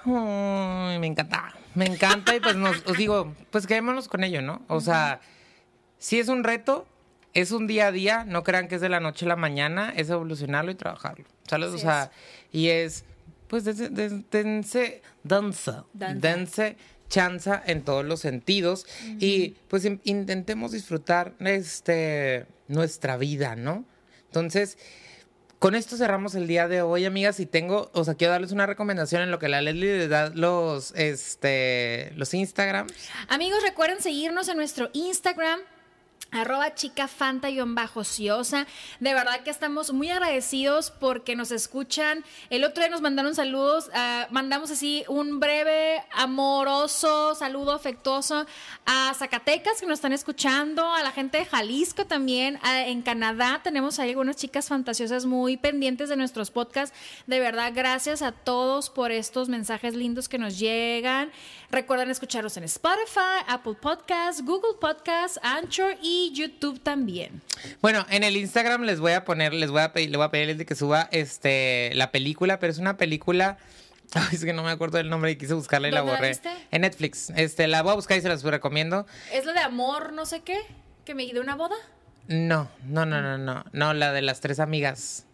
Me encanta. Me encanta y pues nos os digo, pues quedémonos con ello, ¿no? O sea, si es un reto, es un día a día, no crean que es de la noche a la mañana, es evolucionarlo y trabajarlo. ¿Sabes? Así o sea, y es, pues dense, dense, danza, dense chanza en todos los sentidos y pues in- intentemos disfrutar este nuestra vida, ¿no? Entonces, con esto cerramos el día de hoy, amigas. Y tengo, o sea, quiero darles una recomendación en lo que la Leslie les da los, este, los Instagrams. Amigos, recuerden seguirnos en nuestro Instagram. Arroba chica fanta ciosa. De verdad que estamos muy agradecidos porque nos escuchan. El otro día nos mandaron saludos. ah, mandamos así un breve, amoroso saludo afectuoso a Zacatecas que nos están escuchando, a la gente de Jalisco también. en Canadá tenemos ahí algunas chicas fantasiosas muy pendientes de nuestros podcasts. De verdad, gracias a todos por estos mensajes lindos que nos llegan. Recuerden escucharnos en Spotify, Apple Podcasts, Google Podcasts, Anchor y YouTube también. Bueno, en el Instagram les voy a poner, les voy a pedir, le voy a pedir a Leslie que suba este, la película, pero es una película. Ay, es que no me acuerdo del nombre y quise buscarla y la ¿Dónde la borré. viste? En Netflix. Este, la voy a buscar y se las recomiendo. ¿Es lo de amor, no sé qué? ¿Que me de una boda? No, no, no, no, no. No, la de las tres amigas.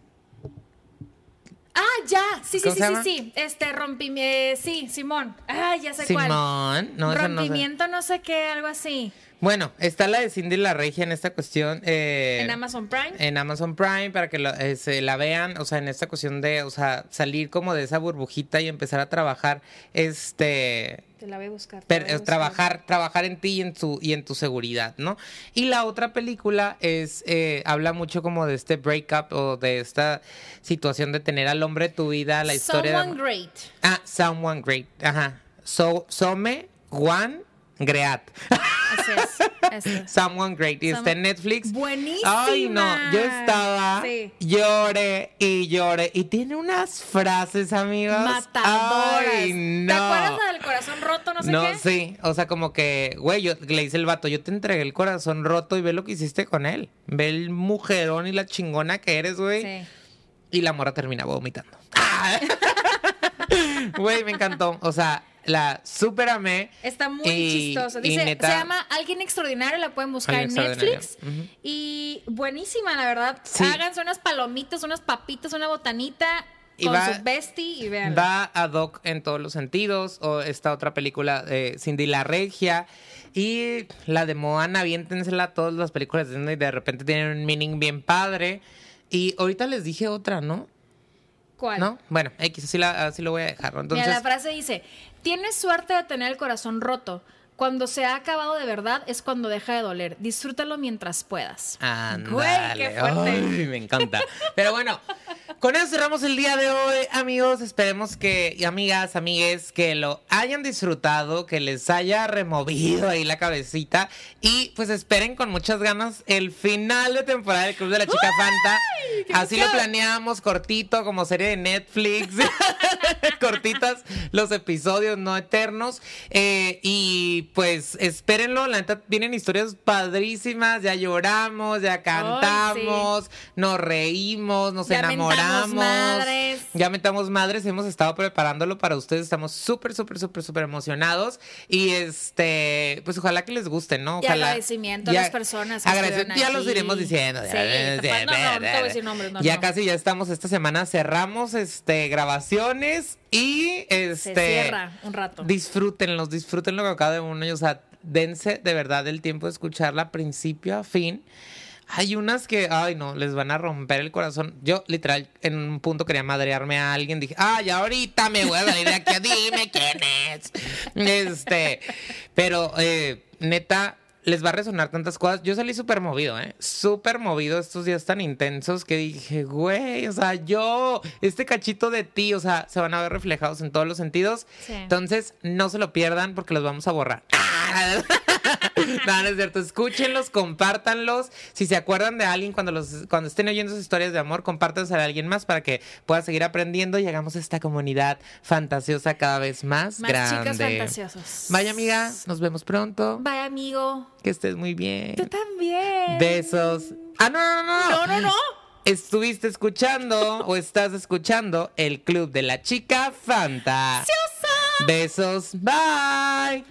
Ah, ya. Sí, sí, ¿Cómo sí, sí, sí. Este, rompimiento. Sí, Simón. Ah, ya sé cuál. Simón. No, esa no sé. Rompimiento, no sé qué, algo así. Bueno, está la de Cindy la Regia en esta cuestión. eh, En Amazon Prime. en Amazon Prime para que lo- eh, se la vean, o sea, en esta cuestión de, o sea, salir como de esa burbujita y empezar a trabajar, este, Te la voy a buscar. voy a trabajar, trabajar en ti y en tu y en tu seguridad, ¿no? Y la otra película es, eh, habla mucho como de este breakup o de esta situación de tener al hombre de tu vida, la historia. de Someone amor. Great. Ah, Someone Great, ajá. So, Some Juan Great. Así es. Someone Great. Y está en Netflix. Buenísima. Ay, no. Yo estaba. Sí. Lloré y lloré. Y tiene unas frases, amigos. Matadoras. Ay, no. ¿Te acuerdas la del corazón roto, no sé no, qué? sí. O sea, como que, güey, yo le dice el vato, yo te entregué el corazón roto y ve lo que hiciste con él. Ve el mujerón y la chingona que eres, güey. Sí. Y la morra termina vomitando. Güey, me encantó. O sea, la super amé. Está muy Y- chistoso. Dice, neta- se llama Alguien Extraordinario, la pueden buscar en Netflix. Y buenísima, la verdad. Sí. Háganse unas palomitas, unas papitas, una botanita Y con va- su bestie y vean. Va a Doc en todos los sentidos. O esta otra película, eh, Cindy la Regia. Y la de Moana, aviéntensela todas las películas de Disney. De repente tienen un meaning bien padre. Y ahorita les dije otra, ¿no? ¿Cuál? ¿No? Bueno, X, así, la- así lo voy a dejar. Entonces, Mira, la frase dice, tienes suerte de tener el corazón roto, Cuando se ha acabado de verdad es cuando deja de doler. Disfrútalo mientras puedas. Ándale. Güey, qué fuerte. Ay, me encanta. Pero bueno, con eso cerramos el día de hoy, amigos. Esperemos que, y amigas, amigues, que lo hayan disfrutado, que les haya removido ahí la cabecita. Y pues esperen con muchas ganas el final de temporada del Club de la Chica Fanta. Así lo planeamos, cortito, como serie de Netflix. Cortitas los episodios, no eternos. Eh, y pues espérenlo, la neta, vienen historias padrísimas. Ya lloramos, ya cantamos, nos reímos, nos Ya mentamos enamoramos. madres. Ya metamos madres, hemos estado preparándolo para ustedes. Estamos súper, súper, súper, súper emocionados. Y este, pues ojalá que les guste, ¿no? Y Ojalá. agradecimiento a las personas que agradecimiento, ya los iremos diciendo. Sí, capaz- no, no, no te voy a decir nombres, no, ya no. casi ya estamos esta semana cerramos este grabaciones y Se este cierra un rato. disfrútenlos, disfrútenlo con cada uno, y, o sea, dense de verdad el tiempo de escucharla principio a fin. Hay unas que, ay no, les van a romper el corazón. Yo, literal, en un punto quería madrearme a alguien. Dije, ay, ahorita me voy a salir de aquí, dime quién es. Este, pero, eh, neta, les va a resonar tantas cosas. Yo salí súper movido, ¿eh? Súper movido estos días tan intensos que dije, güey, o sea, yo, este cachito de ti, o sea, se van a ver reflejados en todos los sentidos. Sí. Entonces, no se lo pierdan porque los vamos a borrar. no, no es cierto. Escúchenlos, compártanlos. Si se acuerdan de alguien cuando los cuando estén oyendo sus historias de amor, compártansela a alguien más para que pueda seguir aprendiendo y hagamos esta comunidad fantasiosa cada vez más, Más grande. chicas fantasiosas. Vaya amiga, nos vemos pronto. Vaya amigo. Que estés muy bien. Tú también. Besos. Ah, no, no, no. No, no, no. Estuviste escuchando o estás escuchando el Club de la Chica Fanta. Besos. Bye.